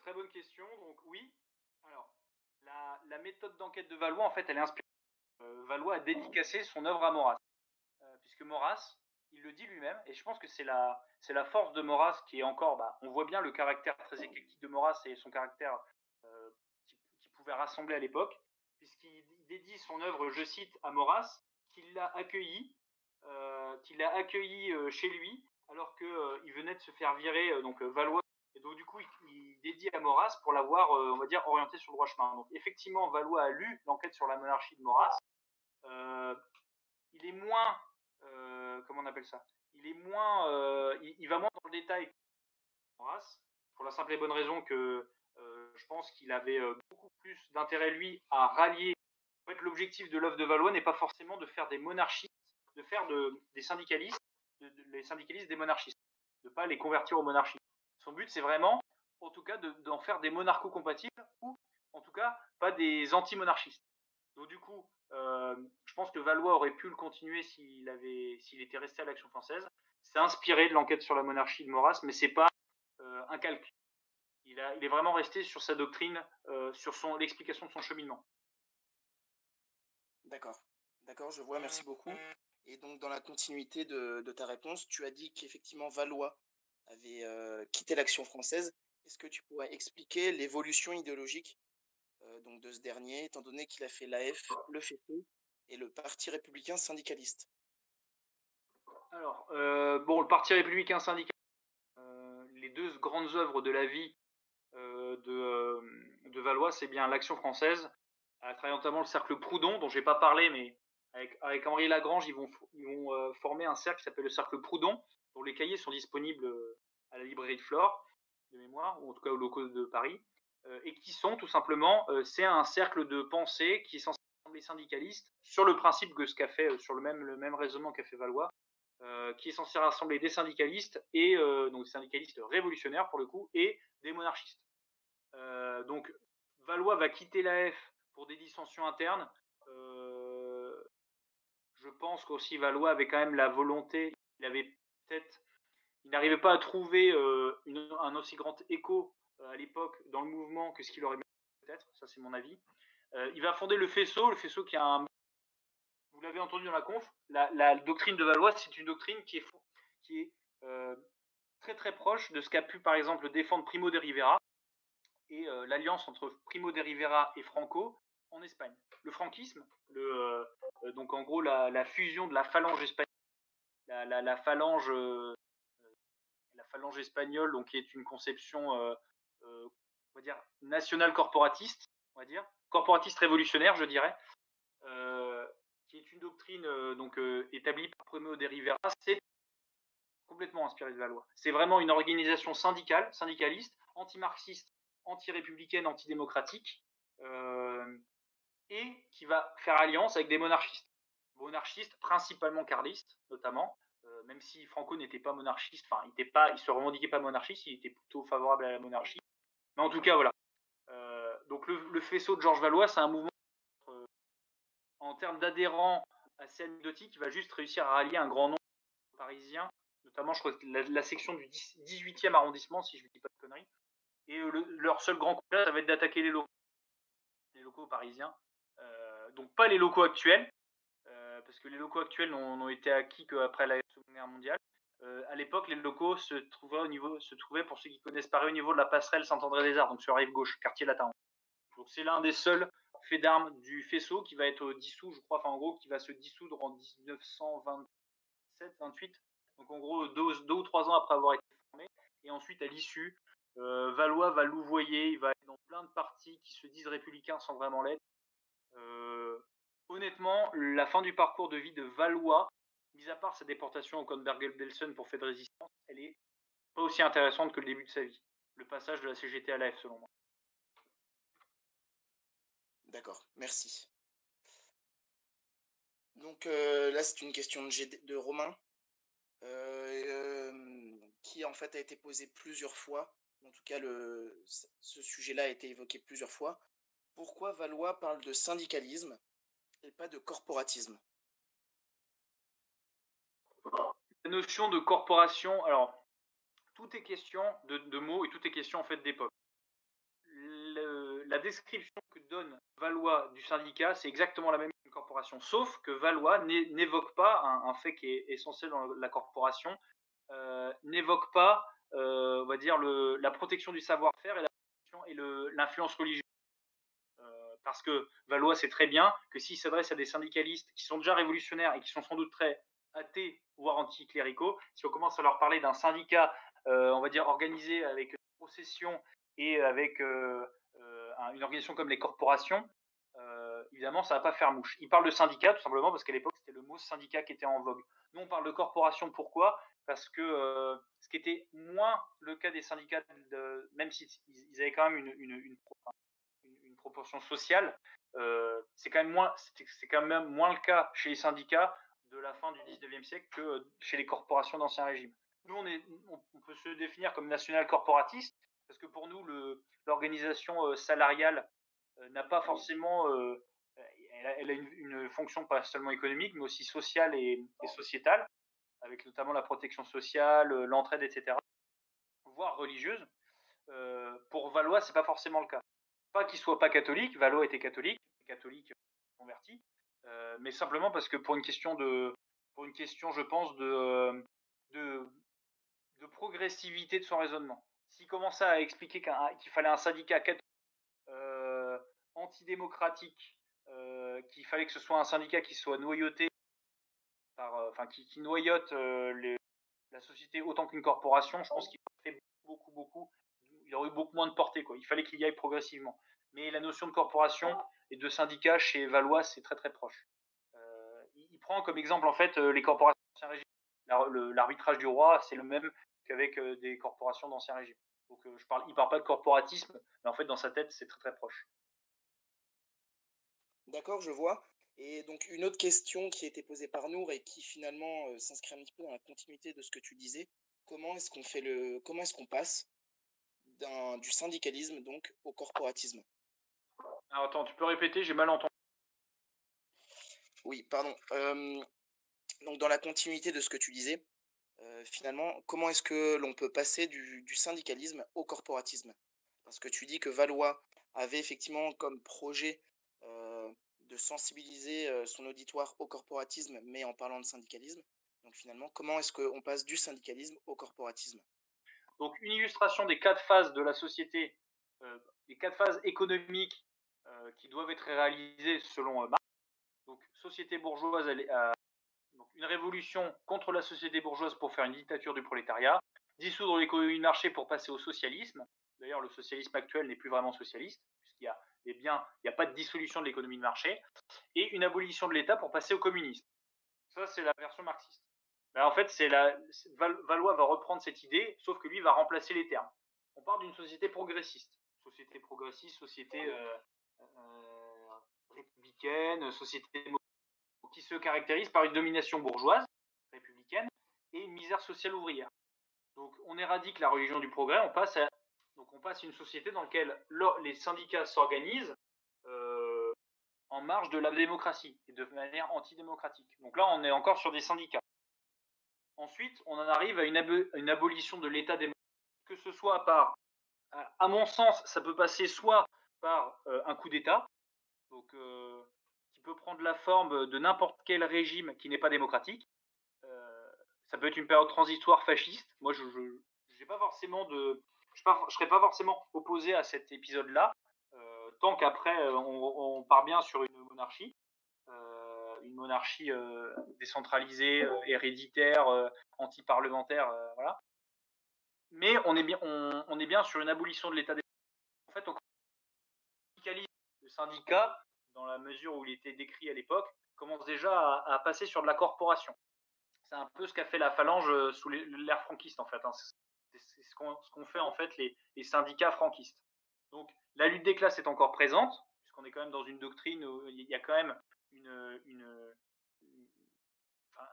très bonne question. Donc oui. Alors, la, méthode d'enquête de Valois, en fait, elle est inspirée. Valois a dédicacé son œuvre à Maurras, puisque Maurras, il le dit lui-même, et je pense que c'est la, c'est la force de Maurras qui est encore, bah, on voit bien le caractère très éclectique de Maurras et son caractère euh, qui, pouvait rassembler à l'époque, puisqu'il dédie son œuvre, je cite, à Maurras, qu'il l'a accueilli, euh, qu'il l'a accueilli euh, chez lui, alors qu'il venait de se faire virer, donc Valois, et donc du coup, il, dédie à Maurras pour l'avoir, on va dire, orienté sur le droit chemin. Donc effectivement, Valois a lu l'enquête sur la monarchie de Maurras. il est moins euh, comment on appelle ça? Il est moins, euh, il, va moins dans le détail pour la simple et bonne raison que euh, je pense qu'il avait beaucoup plus d'intérêt lui à rallier. En fait, l'objectif de l'œuvre de Valois n'est pas forcément de faire des monarchistes, de faire de, des syndicalistes, les syndicalistes des monarchistes, de pas les convertir aux monarchistes. Son but, c'est vraiment, en tout cas, d'en faire des monarcho-compatibles ou, en tout cas, pas des anti-monarchistes. Donc du coup, euh, je pense que Valois aurait pu le continuer s'il était resté à l'Action française. C'est inspiré de l'enquête sur la monarchie de Maurras, mais c'est pas euh, un calque. Il, est vraiment resté sur sa doctrine, euh, sur l'explication de son cheminement. D'accord, d'accord, je vois, merci beaucoup. Et donc dans la continuité de, de ta réponse, tu as dit qu'effectivement Valois avait quitté l'Action française. Est-ce que tu pourrais expliquer l'évolution idéologique euh, donc de ce dernier, étant donné qu'il a fait l'AF, le FETO et le Parti républicain syndicaliste? Alors, euh, bon, le Parti républicain syndicaliste, euh, les deux grandes œuvres de la vie de, de, Valois, c'est bien l'Action française, à travers notamment le cercle Proudhon, dont je n'ai pas parlé, mais avec, Henri Lagrange, ils vont, ils vont former un cercle qui s'appelle le cercle Proudhon, dont les cahiers sont disponibles à la librairie de Flore, de mémoire, ou en tout cas au locaux de Paris. Euh, et qui sont tout simplement, euh, c'est un cercle de pensée qui est censé rassembler syndicalistes sur le principe que ce qu'a fait, euh, sur le même, raisonnement qu'a fait Valois, qui est censé rassembler des syndicalistes et donc des syndicalistes révolutionnaires pour le coup et des monarchistes. donc Valois va quitter l'AF pour des dissensions internes. je pense qu'aussi Valois avait quand même la volonté, il avait peut-être, n'arrivait pas à trouver un aussi grand écho euh, à l'époque dans le mouvement que ce qu'il aurait peut-être, ça c'est mon avis. Euh, il va fonder le faisceau, le faisceau qui a un... Vous l'avez entendu dans la conf, la, doctrine de Valois, c'est une doctrine qui est, euh, très très proche de ce qu'a pu par exemple défendre Primo de Rivera et l'alliance entre Primo de Rivera et Franco en Espagne. Le franquisme, le, donc en gros la, fusion de la phalange espagnole, la, la phalange, la phalange espagnole, donc qui est une conception euh, on va dire, national corporatiste, on va dire, corporatiste révolutionnaire, je dirais, euh, qui est une doctrine euh, donc établie par Primo de Rivera, c'est complètement inspiré de la loi. C'est vraiment une organisation syndicale, syndicaliste, anti-marxiste, anti-républicaine, antidémocratique, et qui va faire alliance avec des monarchistes. Monarchistes, principalement carlistes, notamment, même si Franco n'était pas monarchiste, enfin, il ne se revendiquait pas monarchiste, il était plutôt favorable à la monarchie. Mais en tout cas, voilà. Euh, donc le, faisceau de Georges Valois, c'est un mouvement euh, en termes d'adhérents assez anecdotique qui va juste réussir à rallier un grand nombre de parisiens, notamment je crois la, section du 18e arrondissement, si je ne dis pas de conneries. Et euh, leur seul grand coup ça va être d'attaquer les locaux, les locaux parisiens. Donc pas les locaux actuels, parce que les locaux actuels n'ont été acquis qu'après la Seconde Guerre mondiale. Euh, à l'époque, les locaux se trouvaient, au niveau, se trouvaient, pour ceux qui connaissent Paris, au niveau de la passerelle Saint-André-des-Arts, donc sur la rive gauche, quartier latin. Donc c'est l'un des seuls faits d'armes du faisceau qui va être dissous, je crois, enfin en gros, qui va se dissoudre en 1927-28. Donc en gros, deux, ou trois ans après avoir été formé. Et ensuite, à l'issue, euh, Valois va louvoyer, il va être dans plein de partis qui se disent républicains sans vraiment l'être. Euh, honnêtement, la fin du parcours de vie de Valois mis à part sa déportation au Bergen-Belsen pour fait de résistance, elle est pas aussi intéressante que le début de sa vie. Le passage de la CGT à l'AF, selon moi. D'accord, merci. Donc là, c'est une question de, de Romain, qui en fait a été posée plusieurs fois. En tout cas, ce sujet-là a été évoqué plusieurs fois. Pourquoi Valois parle de syndicalisme et pas de corporatisme? La notion de corporation, alors, tout est question de, mots et tout est question en fait d'époque. La description que donne Valois du syndicat, c'est exactement la même qu'une corporation, sauf que Valois n'évoque pas un, fait qui est essentiel dans la corporation, euh, n'évoque pas, euh, on va dire, le, la protection du savoir-faire et l'influence religieuse parce que Valois sait très bien que s'il s'adresse à des syndicalistes qui sont déjà révolutionnaires et qui sont sans doute très athées, voire anticléricaux, si on commence à leur parler d'un syndicat, euh, on va dire, organisé avec une procession et avec euh, euh, une organisation comme les corporations, évidemment, ça va pas faire mouche. Il parle de syndicat tout simplement parce qu'à l'époque, c'était le mot syndicat qui était en vogue. Nous, on parle de corporation, pourquoi? Parce que ce qui était moins le cas des syndicats, même s'ils avaient quand même une, une, proportion sociale, euh, c'est quand même moins, c'est quand même moins le cas chez les syndicats de la fin du 19e siècle que chez les corporations d'ancien régime. Nous, on, est, on, peut se définir comme national corporatiste parce que pour nous, l'organisation euh, salariale euh, n'a pas forcément, elle a, une, fonction pas seulement économique, mais aussi sociale et, et sociétale, avec notamment la protection sociale, l'entraide, etc., voire religieuse. pour Valois, c'est pas forcément le cas. Pas qu'il soit pas catholique, Valo était catholique, catholique converti, euh, mais simplement parce que pour une question de, pour une question, je pense, de, euh, de, de progressivité de son raisonnement. S'il commençait à expliquer qu'il fallait un syndicat catholique, euh, antidémocratique, qu'il fallait que ce soit un syndicat qui soit noyauté, par, enfin qui, qui noyote la société autant qu'une corporation, je pense qu'il aurait beaucoup, beaucoup, il aurait eu beaucoup moins de portée. Quoi. Il fallait qu'il y aille progressivement. Mais la notion de corporation et de syndicat chez Valois, c'est très très proche. Euh, il, prend comme exemple en fait euh, les corporations d'ancien régime. L'arbitrage du roi, c'est le même qu'avec euh, des corporations d'ancien régime. Donc je parle, il parle pas de corporatisme, mais en fait dans sa tête, c'est très très proche. D'accord, je vois. Et donc une autre question qui a été posée par Nour et qui finalement s'inscrit un petit peu dans la continuité de ce que tu disais. Comment est-ce qu'on fait le, comment est-ce qu'on passe du syndicalisme donc au corporatisme. Alors attends, tu peux répéter, j'ai mal entendu. Oui, pardon. donc dans la continuité de ce que tu disais, finalement, comment est-ce que l'on peut passer du, syndicalisme au corporatisme? Parce que tu dis que Valois avait effectivement comme projet de sensibiliser son auditoire au corporatisme, mais en parlant de syndicalisme. Donc finalement, comment est-ce qu'on passe du syndicalisme au corporatisme? Donc une illustration des quatre phases de la société, euh, les quatre phases économiques euh, qui doivent être réalisées selon euh, Marx. Donc société bourgeoise, une révolution contre la société bourgeoise pour faire une dictature du prolétariat, dissoudre l'économie de marché pour passer au socialisme. D'ailleurs, le socialisme actuel n'est plus vraiment socialiste, puisqu'il a eh n'y a pas de dissolution de l'économie de marché, et une abolition de l'État pour passer au communisme. Ça, c'est la version marxiste. Ben, en fait, c'est la Valois va reprendre cette idée, sauf que lui va remplacer les termes. On parle d'une société progressiste, société progressiste, société euh, euh, républicaine, société qui se caractérise par une domination bourgeoise républicaine et une misère sociale ouvrière. Donc, on éradique la religion du progrès, on passe à donc on passe à une société dans laquelle les syndicats s'organisent euh, en marge de la démocratie et de manière antidémocratique. Donc là, on est encore sur des syndicats. Ensuite, on en arrive à une, abolition de l'État démocratique, que ce soit par, à mon sens, ça peut passer soit par euh, un coup d'État, donc euh, qui peut prendre la forme de n'importe quel régime qui n'est pas démocratique. Euh, ça peut être une période transitoire fasciste. Moi, je, je pas forcément de, je, ne serais pas forcément opposé à cet épisode-là, tant qu'après on, part bien sur une monarchie une monarchie euh, décentralisée, euh, héréditaire, euh, anti-parlementaire, voilà. Mais on est bien, on, est bien sur une abolition de l'État. En fait, on le syndicat, dans la mesure où il était décrit à l'époque, commence déjà à, passer sur de la corporation. C'est un peu ce qu'a fait la phalange sous l'ère franquiste, en fait. Hein. C'est ce qu'ont fait en fait les, les, syndicats franquistes. Donc la lutte des classes est encore présente, puisqu'on est quand même dans une doctrine où il y a quand même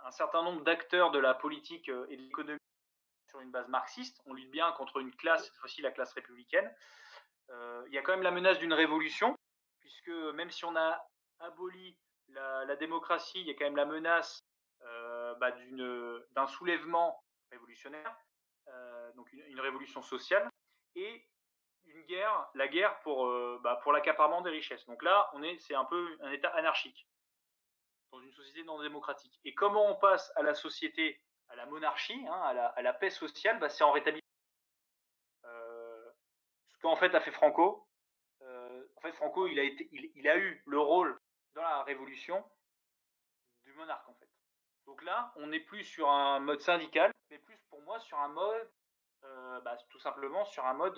un certain nombre d'acteurs de la politique et de l'économie sur une base marxiste. On lutte bien contre une classe, cette fois-ci la classe républicaine. Euh, il y a quand même la menace d'une révolution, puisque même si on a aboli la, démocratie, il y a quand même la menace euh, bah, d'un soulèvement révolutionnaire, euh, donc une, une, révolution sociale, et une guerre, la guerre pour, euh, bah, pour l'accaparement des richesses. Donc là, on est, c'est un peu un État anarchique dans une société non démocratique. Et comment on passe à la société, à la monarchie, hein, à, la, paix sociale, bah, c'est en rétablissant. Euh, ce qu'en fait a fait Franco. Euh, en fait, Franco, il a, été, il, a eu le rôle dans la révolution du monarque, en fait. Donc là, on n'est plus sur un mode syndical, mais plus pour moi sur un mode, bah, tout simplement sur un mode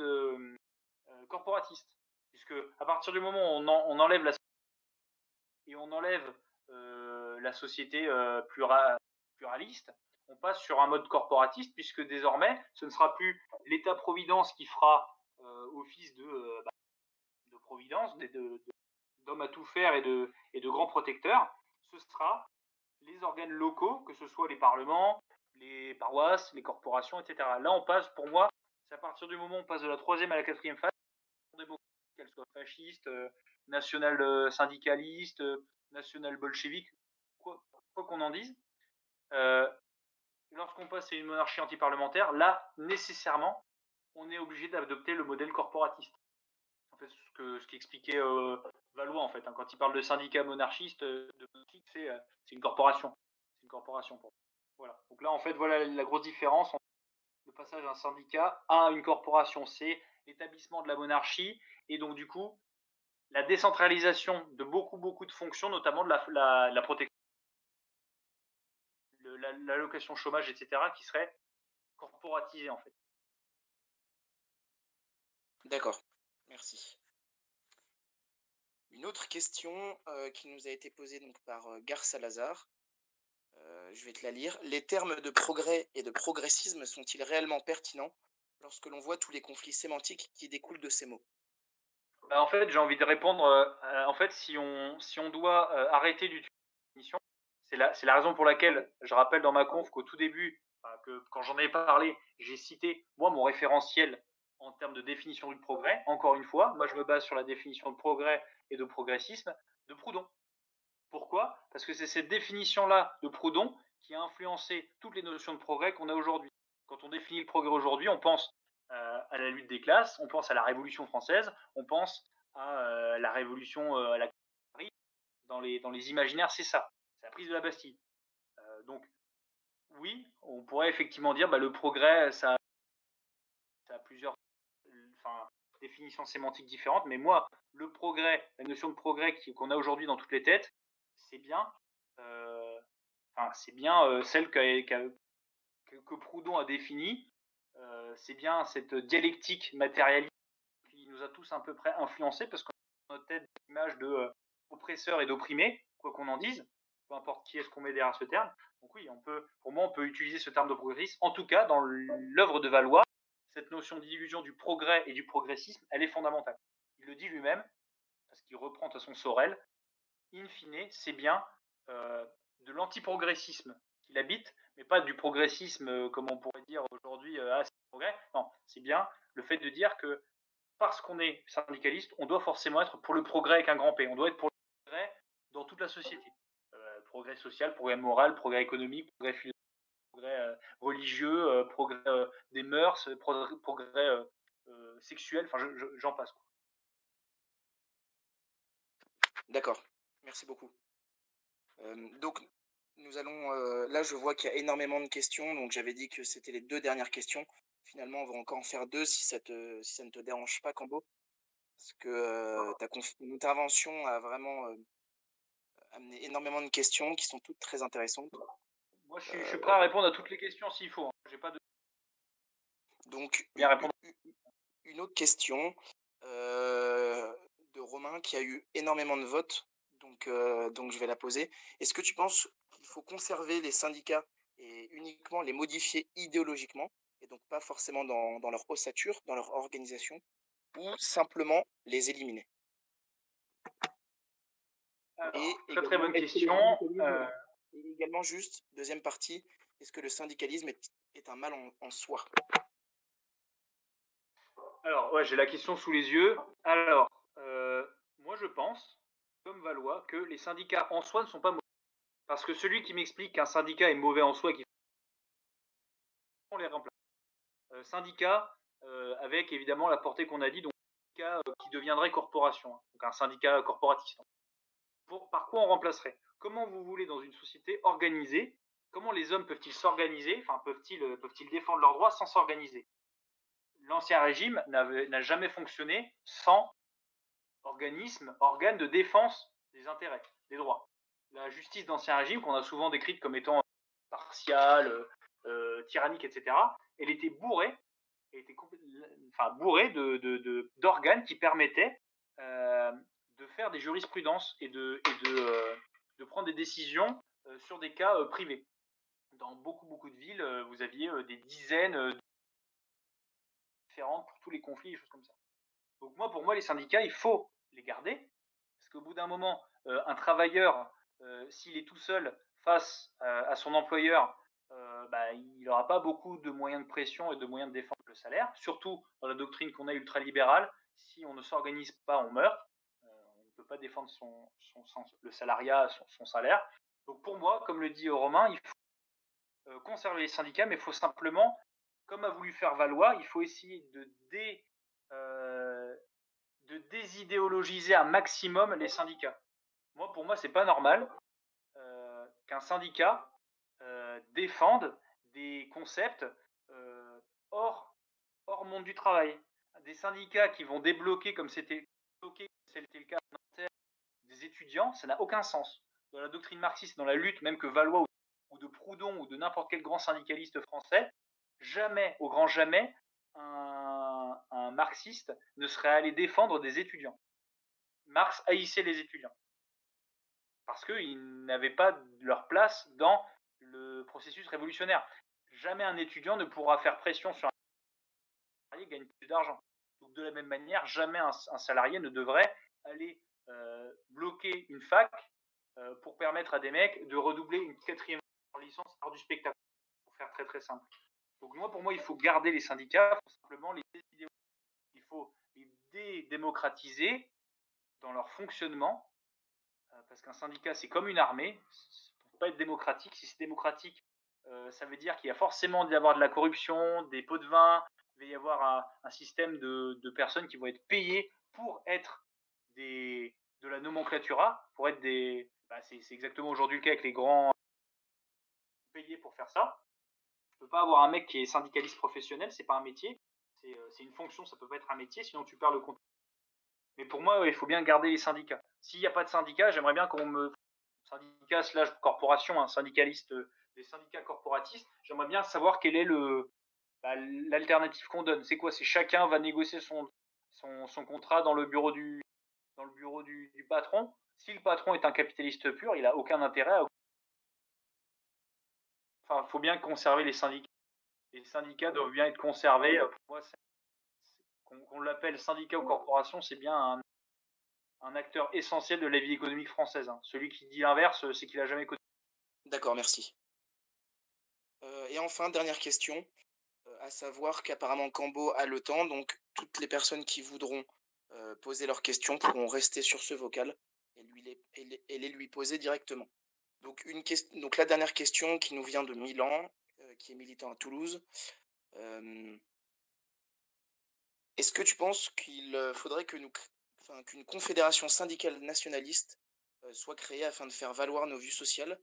corporatiste. Puisque à partir du moment où on, en, on enlève la et on enlève euh, la société euh, plura, pluraliste, on passe sur un mode corporatiste, puisque désormais, ce ne sera plus l'État-providence qui fera euh, office de, bah, de providence, d'homme à tout faire et de, et de grands protecteurs. Ce sera les organes locaux, que ce soit les parlements, les paroisses, les corporations, etc. Là, on passe, pour moi, c'est à partir du moment où on passe de la troisième à la quatrième phase, qu'elle soit fasciste, euh, national euh, syndicaliste, euh, national bolchevique, quoi qu'on en dise, lorsqu'on passe à une monarchie antiparlementaire, là, nécessairement, on est obligé d'adopter le modèle corporatiste. En fait, ce que ce qu'expliquait Valois, en fait, hein, quand il parle de syndicat monarchiste, c'est une corporation. Voilà. Donc là, en fait, voilà la grosse différence entre le passage d'un syndicat à une corporation. C'est l'établissement de la monarchie et donc du coup la décentralisation de beaucoup beaucoup de fonctions, notamment de la, la, protection, l'allocation la, chômage, etc., qui serait corporatisée en fait. D'accord, merci. Une autre question euh, qui nous a été posée donc par euh, Salazar. Euh, je vais te la lire. Les termes de progrès et de progressisme sont-ils réellement pertinents? Lorsque l'on voit tous les conflits sémantiques qui découlent de ces mots bah, En fait, j'ai envie de répondre. Euh, en fait, si on, si on doit euh, arrêter d'utiliser définition, c'est la, la raison pour laquelle je rappelle dans ma conf qu'au tout début, que quand j'en ai parlé, j'ai cité, moi, mon référentiel en termes de définition du progrès. Encore une fois, moi, je me base sur la définition de progrès et de progressisme de Proudhon. Pourquoi? Parce que c'est cette définition-là de Proudhon qui a influencé toutes les notions de progrès qu'on a aujourd'hui. Quand on définit le progrès aujourd'hui, on pense euh, à la lutte des classes, on pense à la Révolution française, on pense à euh, la Révolution euh, à la dans les, dans les imaginaires, c'est ça, c'est la prise de la Bastille. Donc, oui, on pourrait effectivement dire bah, le progrès, ça, a plusieurs définitions sémantiques différentes, mais moi, le progrès, la notion de progrès qu'on a aujourd'hui dans toutes les têtes, c'est bien, c'est bien celle qu qu que, Proudhon a définie. Euh, c'est bien cette dialectique matérialiste qui nous a tous à peu près influencés parce qu'on a notre tête l'image de euh, oppresseur et d'opprimé, quoi qu'on en dise, peu importe qui est-ce qu'on met derrière ce terme. Donc oui, pour moi, on peut utiliser ce terme de progressisme. En tout cas, dans l'œuvre de Valois, cette notion d'illusion du progrès et du progressisme, elle est fondamentale. Il le dit lui-même, parce qu'il reprend de son Sorel, in fine, c'est bien euh, de l'antiprogressisme qu'il habite, mais pas du progressisme, euh, comme on pourrait dire aujourd'hui, euh, ah, c'est progrès. Non, c'est bien le fait de dire que parce qu'on est syndicaliste, on doit forcément être pour le progrès avec un grand P. On doit être pour le progrès dans toute la société. Euh, progrès social, progrès moral, progrès économique, progrès philosophique, progrès religieux, progrès des mœurs, progrès sexuel, enfin j'en passe. D'accord, merci beaucoup. donc nous allons, euh, là je vois qu'il y a énormément de questions, donc j'avais dit que c'était les deux dernières questions. Finalement, on va encore en faire deux si ça, te, si ça ne te dérange pas, Cambo. Parce que euh, ta intervention a vraiment euh, amené énormément de questions qui sont toutes très intéressantes. Moi, je suis, je suis prêt à répondre à toutes les questions s'il faut. Hein. J'ai pas de... Donc, une, une, autre question de Romain qui a eu énormément de votes, donc, donc je vais la poser. Est-ce que tu penses il faut conserver les syndicats et uniquement les modifier idéologiquement et donc pas forcément dans, dans leur ossature, dans leur organisation, ou simplement les éliminer et très très bonne question. Euh, et également juste, deuxième partie, est-ce que le syndicalisme est, est un mal en, en soi? Alors, ouais, j'ai la question sous les yeux. Alors, euh, moi je pense, comme Valois, que les syndicats en soi ne sont pas. Parce que celui qui m'explique qu'un syndicat est mauvais en soi, qui on les remplace. Euh, syndicat, euh, avec évidemment la portée qu'on a dit, donc syndicat euh, qui deviendrait corporation, hein. donc un syndicat corporatiste par quoi on remplacerait? Comment vous voulez dans une société organiser? Comment les hommes peuvent-ils s'organiser? Enfin, peuvent-ils euh, peuvent défendre leurs droits sans s'organiser? L'ancien régime n'a jamais fonctionné sans organisme, organe de défense des intérêts, des droits. La justice d'ancien régime, qu'on a souvent décrite comme étant partiale, euh, euh, tyrannique, etc., elle était bourrée, elle était enfin, bourrée d'organes de, qui permettaient de faire des jurisprudences et de, de, euh, prendre des décisions euh, sur des cas euh, privés. Dans beaucoup, beaucoup de villes, vous aviez des dizaines différentes pour tous les conflits, des choses comme ça. Donc moi, pour moi, les syndicats, il faut les garder, parce qu'au bout d'un moment, un travailleur, s'il est tout seul face à son employeur, bah, il n'aura pas beaucoup de moyens de pression et de moyens de défendre le salaire, surtout dans la doctrine qu'on a ultralibérale. Si on ne s'organise pas, on meurt pas défendre son, le salariat, son, salaire. Donc pour moi, comme le dit Romain, il faut euh, conserver les syndicats, mais il faut simplement, comme a voulu faire Valois, il faut essayer de, euh, de désidéologiser un maximum les syndicats. Moi, pour moi, c'est pas normal euh, qu'un syndicat défende des concepts hors, hors monde du travail. Des syndicats qui vont débloquer, comme c'était le cas étudiants, ça n'a aucun sens. Dans la doctrine marxiste, dans la lutte même que Valois ou de Proudhon ou de n'importe quel grand syndicaliste français, jamais, au grand jamais, un marxiste ne serait allé défendre des étudiants. Marx haïssait les étudiants parce qu'ils n'avaient pas leur place dans le processus révolutionnaire. Jamais un étudiant ne pourra faire pression sur un salarié gagne plus d'argent. Donc de la même manière, jamais un, salarié ne devrait aller euh, bloquer une fac euh, pour permettre à des mecs de redoubler une quatrième licence hors du spectacle, pour faire très très simple. Donc moi, pour moi, il faut garder les syndicats, il faut simplement les il faut les dédémocratiser dans leur fonctionnement, parce qu'un syndicat, c'est comme une armée, peut pas être démocratique. Si c'est démocratique, ça veut dire qu'il y a forcément d'y avoir de la corruption, des pots de vin, il va y avoir un, système de, personnes qui vont être payées pour être de la nomenclatura pour être des. Bah, c'est exactement aujourd'hui le cas avec les grands payés pour faire ça. Tu peux pas avoir un mec qui est syndicaliste professionnel, c'est pas un métier, euh, c'est une fonction, ça peut pas être un métier, sinon tu perds le compte. Mais pour moi, il faut bien garder les syndicats. S'il n'y a pas de syndicat, j'aimerais bien qu'on me syndicat slash corporation, un syndicaliste, euh, des syndicats corporatistes, j'aimerais bien savoir quel est le bah, l'alternative qu'on donne. C'est quoi? C'est chacun va négocier son, son, contrat dans le bureau du dans le bureau du, patron? Si le patron est un capitaliste pur, il n'a aucun intérêt à... Enfin, il faut bien conserver les syndicats. Les syndicats doivent bien être conservés. Pour moi, qu'on l'appelle syndicat ou corporation, c'est bien un, un, acteur essentiel de la vie économique française. Hein. Celui qui dit l'inverse, c'est qu'il n'a jamais connu. D'accord, merci. Euh, et enfin, dernière question, euh, à savoir qu'apparemment Cambo a le temps, donc toutes les personnes qui voudront euh, poser leurs questions pourront rester sur ce vocal et, lui les, et, les, lui poser directement. Donc, une donc la dernière question qui nous vient de Milan, qui est militant à Toulouse. Euh, est-ce que tu penses qu'il faudrait qu'une confédération syndicale nationaliste soit créée afin de faire valoir nos vues sociales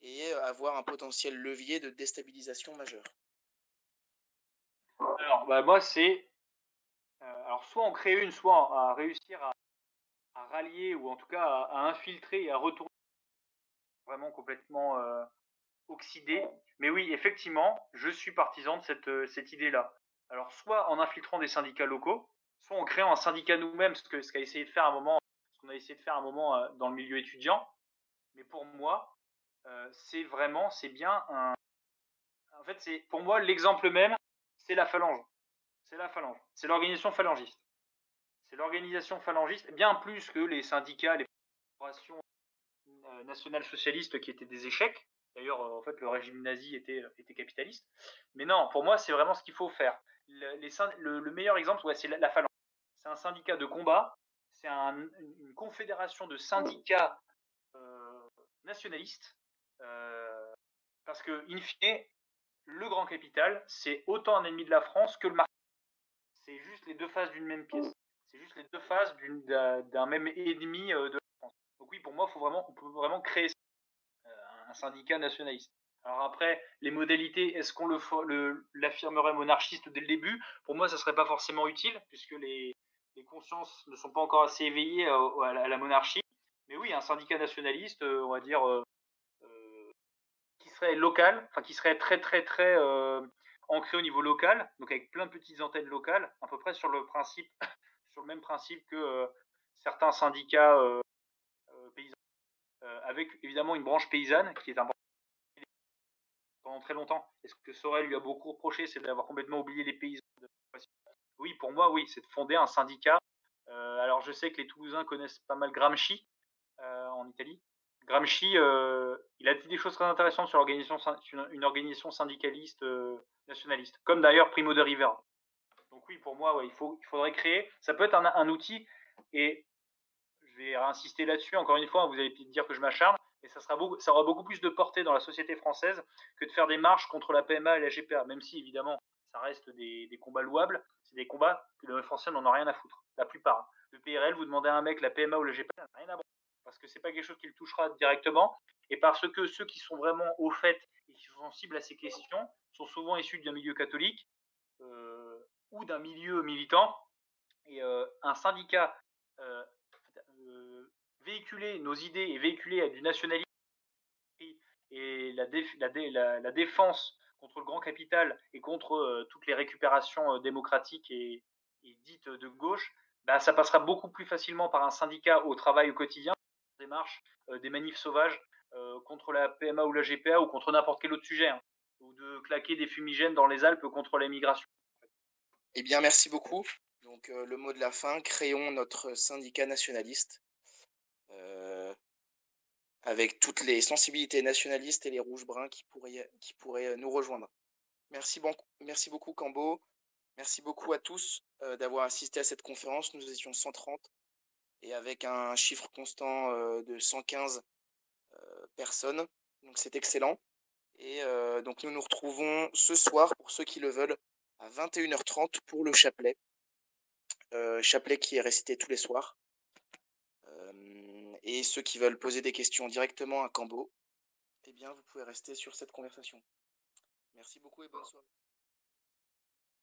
et avoir un potentiel levier de déstabilisation majeure Alors, bah, moi, c'est alors soit on crée une, soit à réussir à, rallier ou en tout cas à, infiltrer et à retourner vraiment complètement oxydé. Mais oui, effectivement, je suis partisan de cette idée-là. Alors soit en infiltrant des syndicats locaux, soit en créant un syndicat nous-mêmes, ce ce essayé de faire un moment, ce qu'on a essayé de faire un moment dans le milieu étudiant. Mais pour moi, c'est vraiment, c'est bien un. En fait, c'est pour moi l'exemple même, c'est la phalange. C'est la phalange. C'est l'organisation phalangiste. C'est l'organisation phalangiste, bien plus que les syndicats, les corporations euh, nationales socialistes qui étaient des échecs. D'ailleurs, en fait, le régime nazi était, était capitaliste. Mais non, pour moi, c'est vraiment ce qu'il faut faire. Le, le, meilleur exemple, c'est la, phalange. C'est un syndicat de combat, c'est une confédération de syndicats euh, nationalistes, euh, parce que, in fine, le grand capital, c'est autant un ennemi de la France que le marché. C'est juste les deux faces d'une même pièce. C'est juste les deux faces d'un même ennemi euh, de la France. Donc oui, pour moi, faut vraiment, on peut vraiment créer un syndicat nationaliste. Alors après, les modalités, est-ce qu'on l'affirmerait monarchiste dès le début? Pour moi, ça serait pas forcément utile, puisque les, consciences ne sont pas encore assez éveillées à, la, monarchie. Mais oui, un syndicat nationaliste, euh, on va dire, euh, euh, qui serait local, enfin qui serait très très très ancré au niveau local, donc avec plein de petites antennes locales, à peu près sur le sur le même principe que certains syndicats paysans, avec évidemment une branche paysanne qui est importante très longtemps. est ce que Sorel lui a beaucoup reproché, c'est d'avoir complètement oublié les paysans. Oui, pour moi, oui, c'est de fonder un syndicat. Euh, alors, je sais que les Toulousains connaissent pas mal Gramsci euh, en Italie. Gramsci, euh, il a dit des choses très intéressantes sur une organisation syndicaliste nationaliste, comme d'ailleurs Primo de Rivera. Donc oui, pour moi, il, faut, il faudrait créer. Ça peut être un, un outil, et je vais insister là-dessus. Encore une fois, vous allez peut-être dire que je m'acharne, et ça, aura beaucoup plus de portée dans la société française que de faire des marches contre la PMA et la GPA, même si évidemment ça reste des, combats louables, c'est des combats que les Français n'en ont rien à foutre, la plupart. Hein. Le PRL, vous demandez à un mec la PMA ou la GPA, rien à voir, parce que c'est pas quelque chose qui le touchera directement, et parce que ceux qui sont vraiment au fait et qui sont sensibles à ces questions sont souvent issus d'un milieu catholique euh, ou d'un milieu militant, et euh, un syndicat euh, véhiculer nos idées et véhiculer du nationalisme et la, défense contre le grand capital et contre euh, toutes les récupérations euh, démocratiques et, dites de gauche, bah, ça passera beaucoup plus facilement par un syndicat au travail au quotidien, des marches, euh, des manifs sauvages contre la PMA ou la GPA ou contre n'importe quel autre sujet, hein, ou de claquer des fumigènes dans les Alpes contre l'immigration. Eh bien, merci beaucoup. Donc, le mot de la fin, créons notre syndicat nationaliste avec toutes les sensibilités nationalistes et les rouges-bruns qui pourraient, qui pourraient nous rejoindre. Merci, bon, merci beaucoup, Cambo. Merci beaucoup à tous euh, d'avoir assisté à cette conférence. Nous étions 130 et avec un chiffre constant euh, de 115 euh, personnes. Donc c'est excellent. Et donc nous nous retrouvons ce soir, pour ceux qui le veulent, à 21h30 pour le chapelet. chapelet qui est récité tous les soirs. Et ceux qui veulent poser des questions directement à Cambo, eh bien, vous pouvez rester sur cette conversation. Merci beaucoup et bonne soirée.